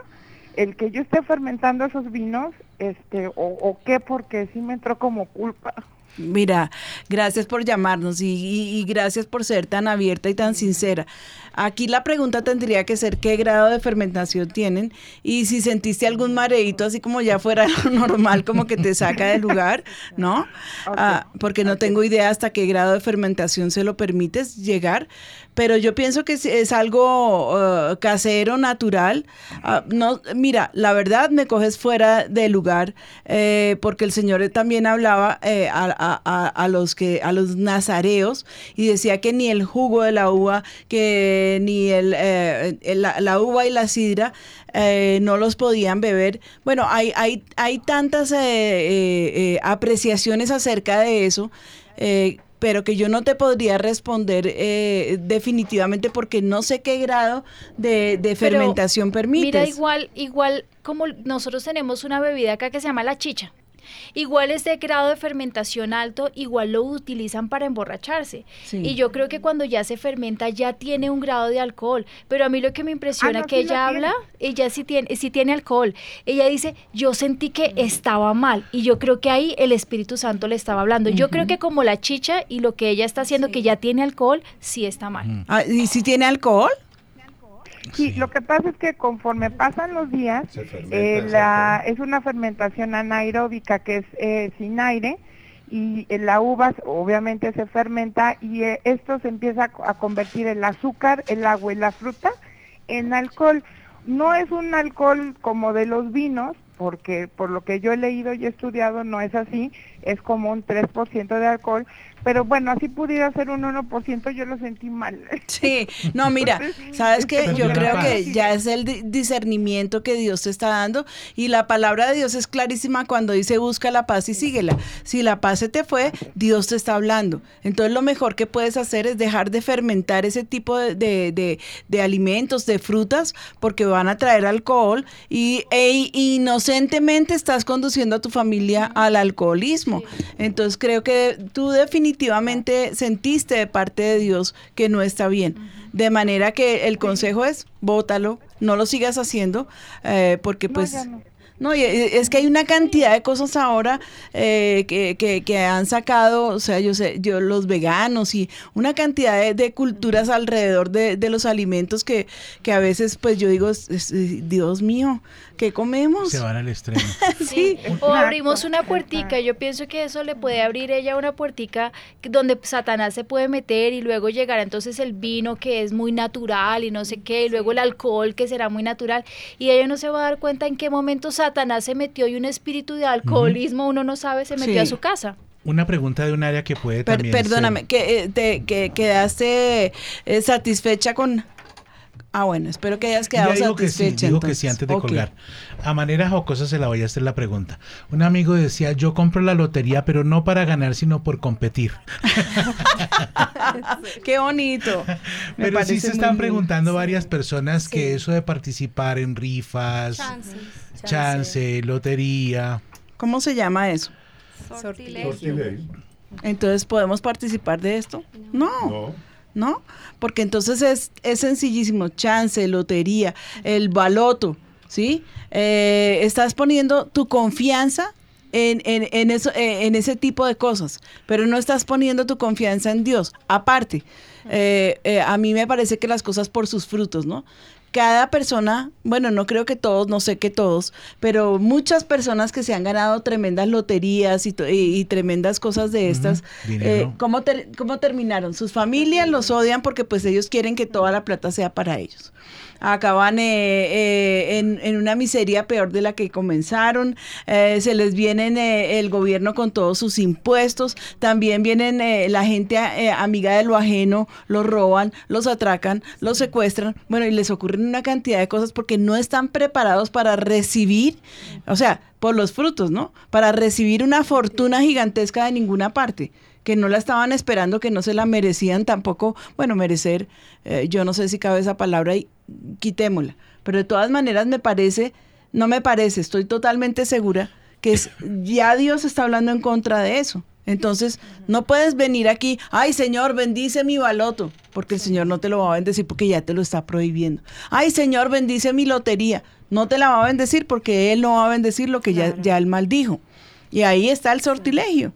el que yo esté fermentando esos vinos, este, o, qué, porque sí me entró como culpa. Mira, gracias por llamarnos y- y gracias por ser tan abierta y tan sincera. Aquí la pregunta tendría que ser qué grado de fermentación tienen y si sentiste algún mareíto así como ya fuera lo normal, como que te saca del lugar, ¿no? Ah, porque no tengo idea hasta qué grado de fermentación se lo permites llegar, pero yo pienso que es, es algo eh, casero, natural. Ah, no, mira, la verdad me coges fuera de lugar eh, porque el Señor también hablaba eh, a- a los que a los nazareos y decía que ni el jugo de la uva, que ni el, eh, el- la, la uva y la sidra eh, no los podían beber. Bueno, hay, hay, hay tantas eh, eh, eh, apreciaciones acerca de eso. eh, pero que yo no te podría responder eh, definitivamente porque no sé qué grado de, de fermentación permites. Mira, igual, igual como nosotros tenemos una bebida acá que se llama la chicha. Igual es de grado de fermentación alto, igual lo utilizan para emborracharse. Sí. Y yo creo que cuando ya se fermenta ya tiene un grado de alcohol. Pero a mí lo que me impresiona Ah, no, que sí ella tiene. habla, ella sí tiene, sí tiene alcohol. Ella dice, yo sentí que estaba mal. Y yo creo que ahí el Espíritu Santo le estaba hablando. Yo creo que como la chicha y lo que ella está haciendo, que ya tiene alcohol, sí está mal. Ah, ¿Y si tiene alcohol? Sí, lo que pasa es que conforme pasan los días, eh, la, es una fermentación anaeróbica que es eh, sin aire y eh, la uva obviamente se fermenta y eh, esto se empieza a, co- a convertir el azúcar, el agua y la fruta en alcohol. No es un alcohol como de los vinos, porque por lo que yo he leído y estudiado no es así, es como un 3% de alcohol, pero bueno, así pudiera ser un 1%, yo lo sentí mal. Sí, no, mira, sabes que yo creo que ya es el di- discernimiento que Dios te está dando y la palabra de Dios es clarísima cuando dice busca la paz y síguela. Si la paz se te fue, Dios te está hablando. Entonces lo mejor que puedes hacer es dejar de fermentar ese tipo de, de- de- de alimentos, de frutas, porque van a traer alcohol y e inocentemente estás conduciendo a tu familia al alcoholismo. Entonces creo que tú definitivamente sentiste de parte de Dios que no está bien. De manera que el consejo es, bótalo, no lo sigas haciendo, eh, porque pues... no. No, y e- es que hay una cantidad de cosas ahora eh, que, que- que han sacado, o sea, yo sé, yo los veganos y una cantidad de, de culturas alrededor de, de los alimentos que, que a veces, pues yo digo, es- es- Dios mío, ¿qué comemos? Se van al extremo. sí. O abrimos una puertica, yo pienso que eso le puede abrir ella una puertica donde Satanás se puede meter y luego llegará entonces el vino que es muy natural y no sé qué, y luego el alcohol que será muy natural y ella no se va a dar cuenta en qué momento Satanás se metió y un espíritu de alcoholismo, uno no sabe, se metió Sí. a su casa. Una pregunta de un área que puede Per- también ser- perdóname, que, eh, te, que quedaste eh, satisfecha con... Ah, bueno, espero que hayas quedado Ya digo que sí, satisfecha. digo que sí antes de Ok. colgar. A manera jocosa se la voy a hacer la pregunta. Un amigo decía, yo compro la lotería, pero no para ganar, sino por competir. Qué bonito. Me Pero sí se están preguntando varias personas que eso de participar en rifas, Chances. Chance, lotería. ¿Cómo se llama eso? Sortilegio. Entonces, ¿podemos participar de esto? No. No. Porque entonces es, es sencillísimo. Chance, lotería, el baloto, ¿sí? Eh, estás poniendo tu confianza en, en, en eso, eh, en ese tipo de cosas, pero no estás poniendo tu confianza en Dios. Aparte, eh, eh, a mí me parece que las cosas por sus frutos, ¿no? Cada persona, bueno, no creo que todos, no sé que todos, pero muchas personas que se han ganado tremendas loterías y, y- y tremendas cosas de estas, eh, ¿cómo, ter- ¿cómo terminaron? Sus familias los odian porque pues ellos quieren que toda la plata sea para ellos. Acaban eh, eh, en, en una miseria peor de la que comenzaron, eh, se les vienen eh, el gobierno con todos sus impuestos, también vienen eh, la gente amiga de lo ajeno, los roban, los atracan, los secuestran, bueno, y les ocurren una cantidad de cosas porque no están preparados para recibir, o sea, por los frutos, ¿no? Para recibir una fortuna gigantesca de ninguna parte que no la estaban esperando, que no se la merecían tampoco, bueno, merecer, eh, yo no sé si cabe esa palabra y quitémosla, pero de todas maneras me parece, no me parece, estoy totalmente segura que es, ya Dios está hablando en contra de eso. Entonces, no puedes venir aquí, ay Señor, bendice mi baloto, porque el Señor no te lo va a bendecir porque ya te lo está prohibiendo. Ay Señor, bendice mi lotería, no te la va a bendecir porque Él no va a bendecir lo que ya, ya Él maldijo. Y ahí está el sortilegio,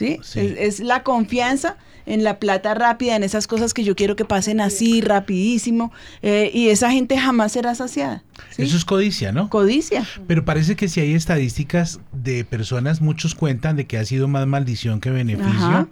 ¿sí? Sí. Es, es la confianza en la plata rápida, en esas cosas que yo quiero que pasen así, rapidísimo, eh, y esa gente jamás será saciada. ¿sí? Eso es codicia, ¿no? Codicia. Pero parece que si hay estadísticas de personas, muchos cuentan de que ha sido más maldición que beneficio. Ajá.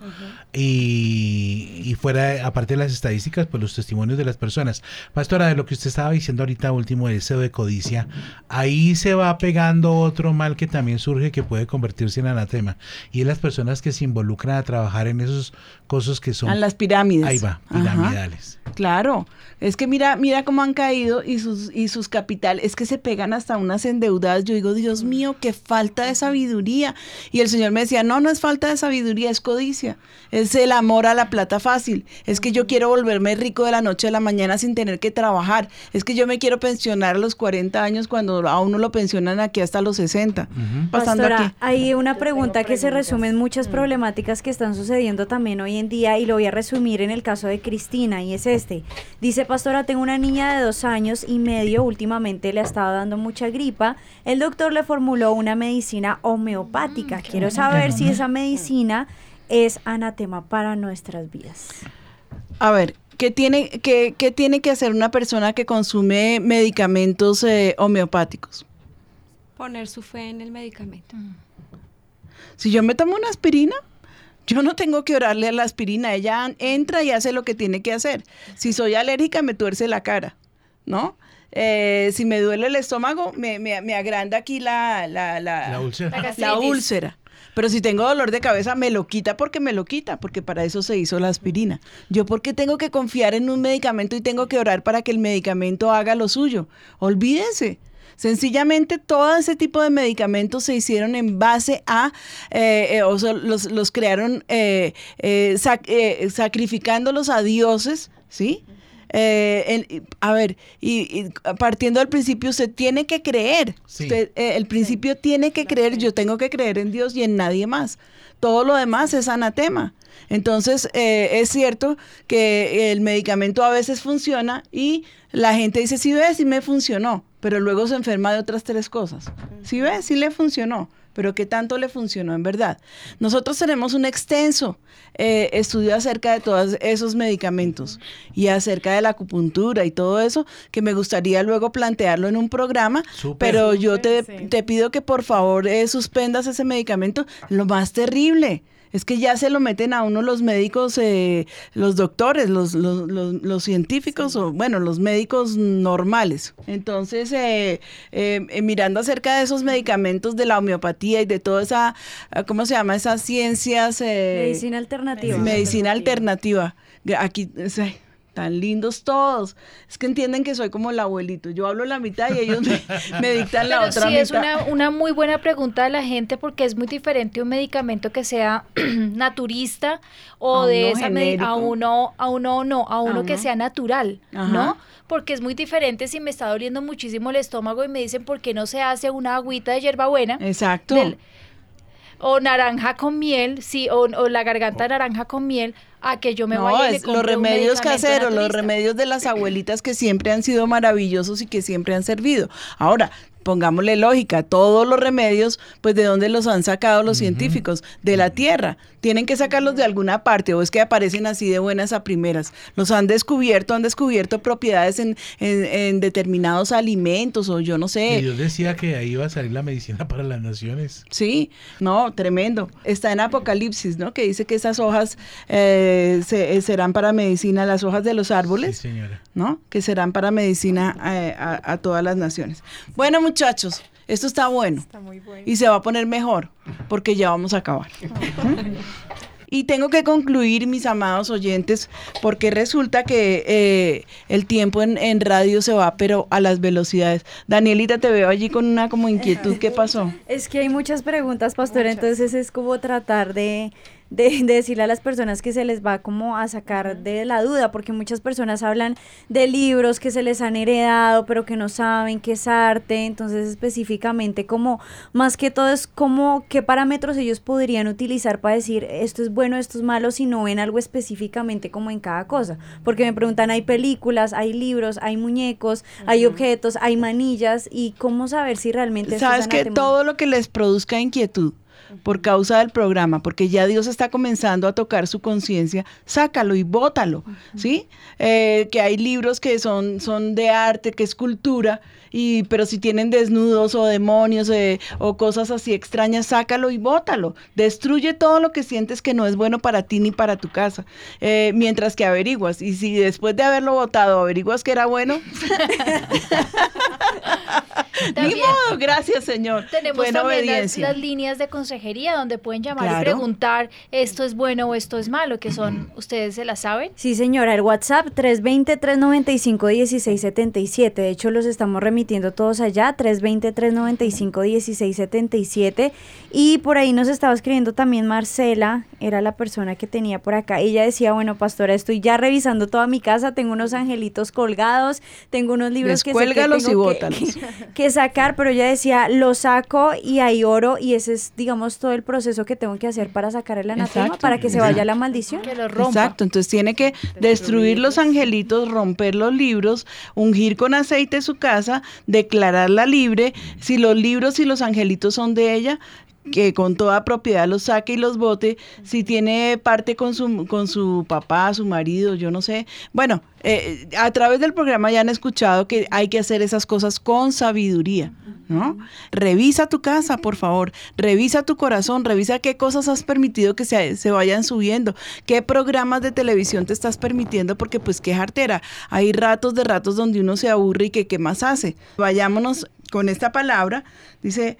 Y, y fuera, aparte de las estadísticas, pues los testimonios de las personas. Pastora, de lo que usted estaba diciendo ahorita último, de deseo de codicia, ahí se va pegando otro mal que también surge que puede convertirse en anatema. Y es las personas que se involucran a trabajar en esos cosas que son... A las pirámides. Ahí va, Ajá. piramidales. Claro, es que mira, mira cómo han caído y sus y sus capital, es que se pegan hasta unas endeudadas. Yo digo, Dios mío, qué falta de sabiduría. Y el Señor me decía, no, no es falta de sabiduría, es codicia. Es el amor a la plata fácil. Es que yo quiero volverme rico de la noche a la mañana sin tener que trabajar. Es que yo me quiero pensionar a los 40 años cuando a uno lo pensionan aquí hasta los 60. Pasando Pastora, aquí. hay una pregunta que se resume en muchas problemáticas que están sucediendo también hoy en día y lo voy a resumir en el caso de Cristina y es este. Dice, pastora, tengo una niña de dos años y medio, últimamente le ha estado dando mucha gripa. El doctor le formuló una medicina homeopática. Quiero saber si esa medicina es anatema para nuestras vidas. A ver, ¿qué tiene, qué, qué tiene que hacer una persona que consume medicamentos eh, homeopáticos? Poner su fe en el medicamento. Si yo me tomo una aspirina, yo no tengo que orarle a la aspirina. Ella entra y hace lo que tiene que hacer. Si soy alérgica, me tuerce la cara, ¿no? Eh, si me duele el estómago, me, me- me agranda aquí la, la, la, La úlcera. la La úlcera. Pero si tengo dolor de cabeza, me lo quita porque me lo quita, porque para eso se hizo la aspirina. Yo porque tengo que confiar en un medicamento y tengo que orar para que el medicamento haga lo suyo. Olvídense. Sencillamente todo ese tipo de medicamentos se hicieron en base a, eh, eh, o sea, los, los crearon eh, eh, sac- eh, sacrificándolos a dioses, ¿sí? Eh, en- a ver, y, y partiendo del principio, usted tiene que creer. Sí. Usted, eh, el principio tiene que creer, yo tengo que creer en Dios y en nadie más. Todo lo demás es anatema. Entonces, eh, es cierto que el medicamento a veces funciona y la gente dice, sí ves, sí me funcionó, pero luego se enferma de otras tres cosas. Sí ves, sí le funcionó, pero ¿qué tanto le funcionó en verdad? Nosotros tenemos un extenso eh, estudio acerca de todos esos medicamentos y acerca de la acupuntura y todo eso, que me gustaría luego plantearlo en un programa, pero yo te, sí. te pido que por favor eh, suspendas ese medicamento. Lo más terrible es que ya se lo meten a uno los médicos, eh, los doctores, los, los, los- los científicos, o bueno, los médicos normales. Entonces, eh, eh, eh, mirando acerca de esos medicamentos de la homeopatía y de toda esa, ah, ¿cómo se llama? Esas ciencias... eh, Medicina alternativa. Medicina alternativa. Aquí, tan lindos todos. Es que entienden que soy como el abuelito. Yo hablo la mitad y ellos me, me dictan la Pero otra sí mitad. es una, una muy buena pregunta de la gente porque es muy diferente un medicamento que sea naturista o A de esa a uno a uno no, a uno que uno. sea natural, Ajá. ¿no? Porque es muy diferente si me está doliendo muchísimo el estómago y me dicen por qué no se hace una agüita de hierbabuena Exacto. del- o naranja con miel, sí, o, o la garganta naranja con miel, a que yo me no, vaya y es los remedios caseros, los remedios de las abuelitas que siempre han sido maravillosos y que siempre han servido. Ahora, pongámosle lógica, todos los remedios, pues de dónde los han sacado los científicos, de la tierra. Tienen que sacarlos de alguna parte o es que aparecen así de buenas a primeras. Los han descubierto, han descubierto propiedades en, en- en determinados alimentos o yo no Y sé. Dios decía que ahí iba a salir la medicina para las naciones. Sí, no, tremendo. Está en Apocalipsis, ¿no? Que dice que esas hojas eh, se- eh, serán para medicina, las hojas de los Sí, árboles, señora. ¿no? Que serán para medicina eh, a, a todas las naciones. Bueno, muchachos, esto está bueno. Está muy bueno. Y se va a poner mejor, porque ya vamos a acabar. Y tengo que concluir, mis amados oyentes, porque resulta que eh, el tiempo en, en radio se va, pero a las velocidades. Danielita, te veo allí con una como inquietud. ¿Qué pasó? Es que hay muchas preguntas, pastora, entonces es como tratar de, de, de decirle a las personas que se les va como a sacar de la duda, porque muchas personas hablan de libros que se les han heredado, pero que no saben qué es arte, entonces específicamente como, más que todo es como qué parámetros ellos podrían utilizar para decir esto es bueno, esto es malo, si no ven algo específicamente como en cada cosa, porque me preguntan, hay películas, hay libros, hay muñecos, hay objetos, hay manillas, y cómo saber si realmente Sabes que todo lo que les produzca inquietud por causa del programa, porque ya Dios está comenzando a tocar su conciencia, sácalo y bótalo, ¿sí? Eh, que hay libros que son, son de arte, que es cultura, y, pero si tienen desnudos o demonios eh, o cosas así extrañas, sácalo y bótalo. Destruye todo lo que sientes que no es bueno para ti ni para tu casa, eh, mientras que averiguas. Y si después de haberlo botado averiguas que era bueno, ni modo, gracias Señor. Tenemos Buena también las, las líneas de consejería donde pueden llamar Claro. y preguntar esto es bueno o esto es malo, que son, ¿ustedes se la saben? Sí, señora, el WhatsApp 320-395-1677. De hecho, los estamos remitiendo todos allá, 320-395-1677. Y por ahí nos estaba escribiendo también Marcela, era la persona que tenía por acá. Ella decía, bueno, pastora, estoy ya revisando toda mi casa, tengo unos angelitos colgados, tengo unos libros que, sé que y tengo que- bótalos. que, que sacar, pero ella decía, lo saco y hay oro y ese es, digamos, todo el proceso que tengo que hacer para sacar el anatema, Exacto. para que se vaya la maldición. Que lo rompa. Exacto, entonces tiene que destruir los angelitos, romper los libros, ungir con aceite su casa, declararla libre. Si los libros y los angelitos son de ella, que con toda propiedad los saque y los bote. Si tiene parte con su, con su papá, su marido, yo no sé. Bueno, eh, a través del programa ya han escuchado que hay que hacer esas cosas con sabiduría, ¿no? Revisa tu casa, por favor. Revisa tu corazón. Revisa qué cosas has permitido que se, se vayan subiendo. Qué programas de televisión te estás permitiendo, porque pues qué jartera. Hay ratos de ratos donde uno se aburre y que qué más hace. Vayámonos con esta palabra. Dice,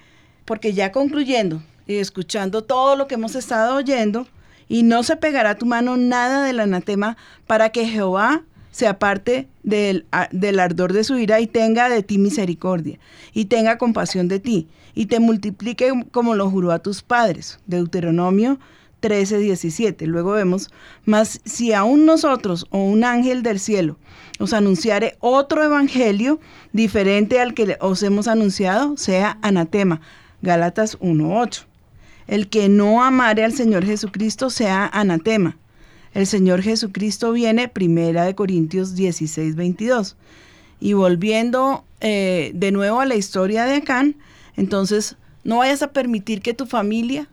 porque ya concluyendo, y escuchando todo lo que hemos estado oyendo, y no se pegará a tu mano nada del anatema para que Jehová se aparte del, del ardor de su ira y tenga de ti misericordia, y tenga compasión de ti, y te multiplique como lo juró a tus padres. Deuteronomio 13, 17. Luego vemos, mas si aún nosotros o un ángel del cielo os anunciare otro evangelio diferente al que os hemos anunciado, sea anatema. Gálatas 1.8. El que no amare al Señor Jesucristo sea anatema. El Señor Jesucristo viene, primera de Corintios 16, 22. Y volviendo eh, de nuevo a la historia de Acán, entonces no vayas a permitir que tu familia,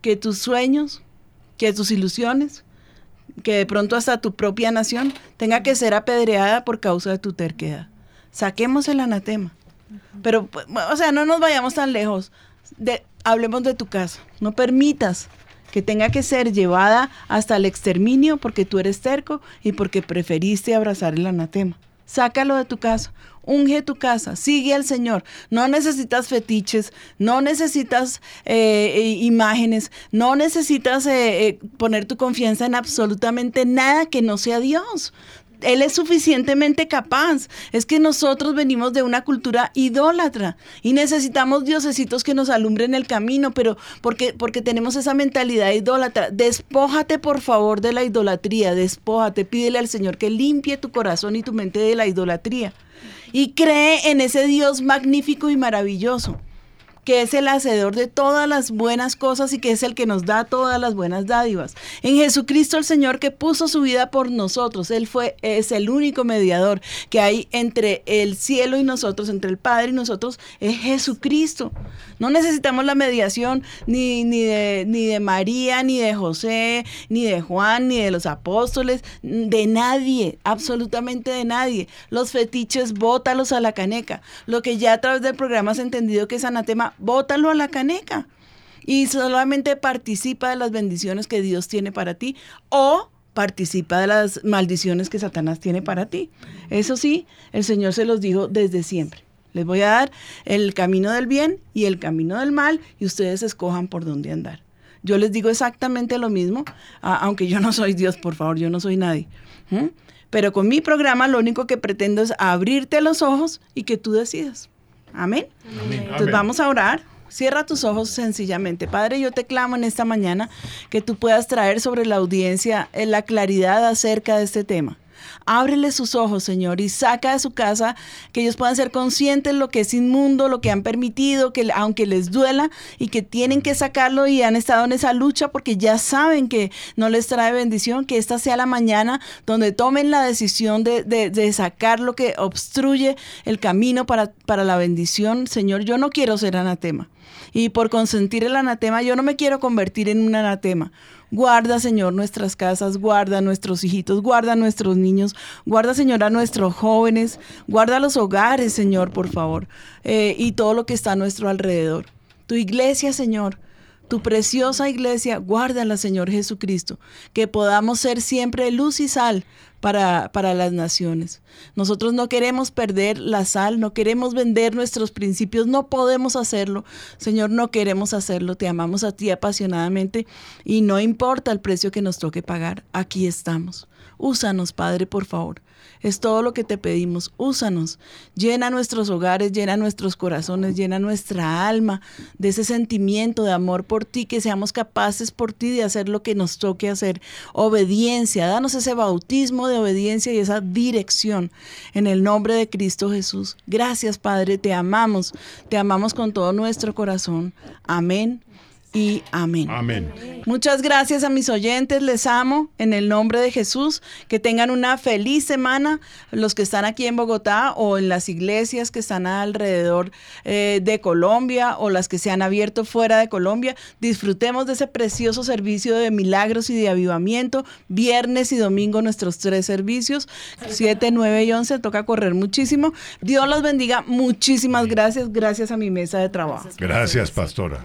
que tus sueños, que tus ilusiones, que de pronto hasta tu propia nación tenga que ser apedreada por causa de tu terquedad. Saquemos el anatema. Pero, pues, o sea, no nos vayamos tan lejos. De, hablemos de tu casa. No permitas que tenga que ser llevada hasta el exterminio porque tú eres terco y porque preferiste abrazar el anatema. Sácalo de tu casa, unge tu casa, sigue al Señor. No necesitas fetiches, no necesitas eh, imágenes, no necesitas eh, eh, poner tu confianza en absolutamente nada que no sea Dios. Él es suficientemente capaz. Es que nosotros venimos de una cultura idólatra y necesitamos diosesitos que nos alumbren el camino, pero porque, porque tenemos esa mentalidad idólatra. Despójate por favor de la idolatría, despójate, pídele al Señor que limpie tu corazón y tu mente de la idolatría. Y cree en ese Dios magnífico y maravilloso que es el hacedor de todas las buenas cosas y que es el que nos da todas las buenas dádivas. En Jesucristo el Señor que puso su vida por nosotros, Él fue, es el único mediador que hay entre el cielo y nosotros, entre el Padre y nosotros, es Jesucristo. No necesitamos la mediación ni, ni, de, ni de María, ni de José, ni de Juan, ni de los apóstoles, de nadie, absolutamente de nadie. Los fetiches, bótalos a la caneca. Lo que ya a través del programa has entendido que es anatema, bótalo a la caneca. Y solamente participa de las bendiciones que Dios tiene para ti o participa de las maldiciones que Satanás tiene para ti. Eso sí, el Señor se los dijo desde siempre. Les voy a dar el camino del bien y el camino del mal y ustedes escojan por dónde andar. Yo les digo exactamente lo mismo, aunque yo no soy Dios, por favor, yo no soy nadie. Pero con mi programa lo único que pretendo es abrirte los ojos y que tú decidas. Amén. Entonces vamos a orar. Cierra tus ojos sencillamente. Padre, yo te clamo en esta mañana que tú puedas traer sobre la audiencia eh, la claridad acerca de este tema. Ábrele sus ojos, Señor, y saca de su casa que ellos puedan ser conscientes de lo que es inmundo, lo que han permitido, que aunque les duela y que tienen que sacarlo y han estado en esa lucha porque ya saben que no les trae bendición, que esta sea la mañana donde tomen la decisión de, de- de sacar lo que obstruye el camino para, para la bendición. Señor, yo no quiero ser anatema. Y por consentir el anatema, yo no me quiero convertir en un anatema. Guarda, Señor, nuestras casas, guarda nuestros hijitos, guarda nuestros niños, guarda, Señor, a nuestros jóvenes, guarda los hogares, Señor, por favor, eh, y todo lo que está a nuestro alrededor. Tu iglesia, Señor, tu preciosa iglesia, guárdala, Señor Jesucristo, que podamos ser siempre luz y sal para, para las naciones. Nosotros no queremos perder la sal, no queremos vender nuestros principios, no podemos hacerlo. Señor, no queremos hacerlo, te amamos a ti apasionadamente y no importa el precio que nos toque pagar, aquí estamos. Úsanos, Padre, por favor. Es todo lo que te pedimos. Úsanos. Llena nuestros hogares, llena nuestros corazones, llena nuestra alma de ese sentimiento de amor por ti, que seamos capaces por ti de hacer lo que nos toque hacer. Obediencia. Danos ese bautismo de obediencia y esa dirección en el nombre de Cristo Jesús. Gracias, Padre. Te amamos. Te amamos con todo nuestro corazón. Amén y amén. Amén. Muchas gracias a mis oyentes, les amo en el nombre de Jesús. Que tengan una feliz semana los que están aquí en Bogotá o en las iglesias que están alrededor eh, de Colombia o las que se han abierto fuera de Colombia. Disfrutemos de ese precioso servicio de milagros y de avivamiento. Viernes y domingo nuestros tres servicios, 7, 9 y 11. Toca correr muchísimo. Dios los bendiga. Muchísimas gracias. Gracias a mi mesa de trabajo. Gracias, pastora.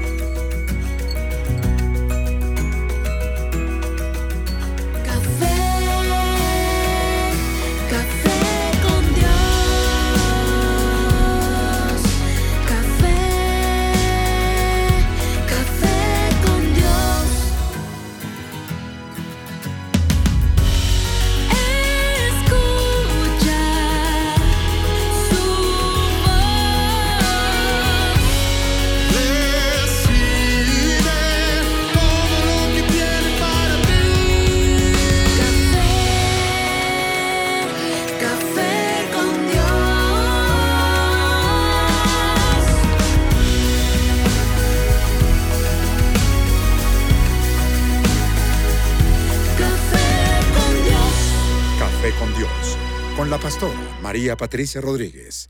Pastora María Patricia Rodríguez.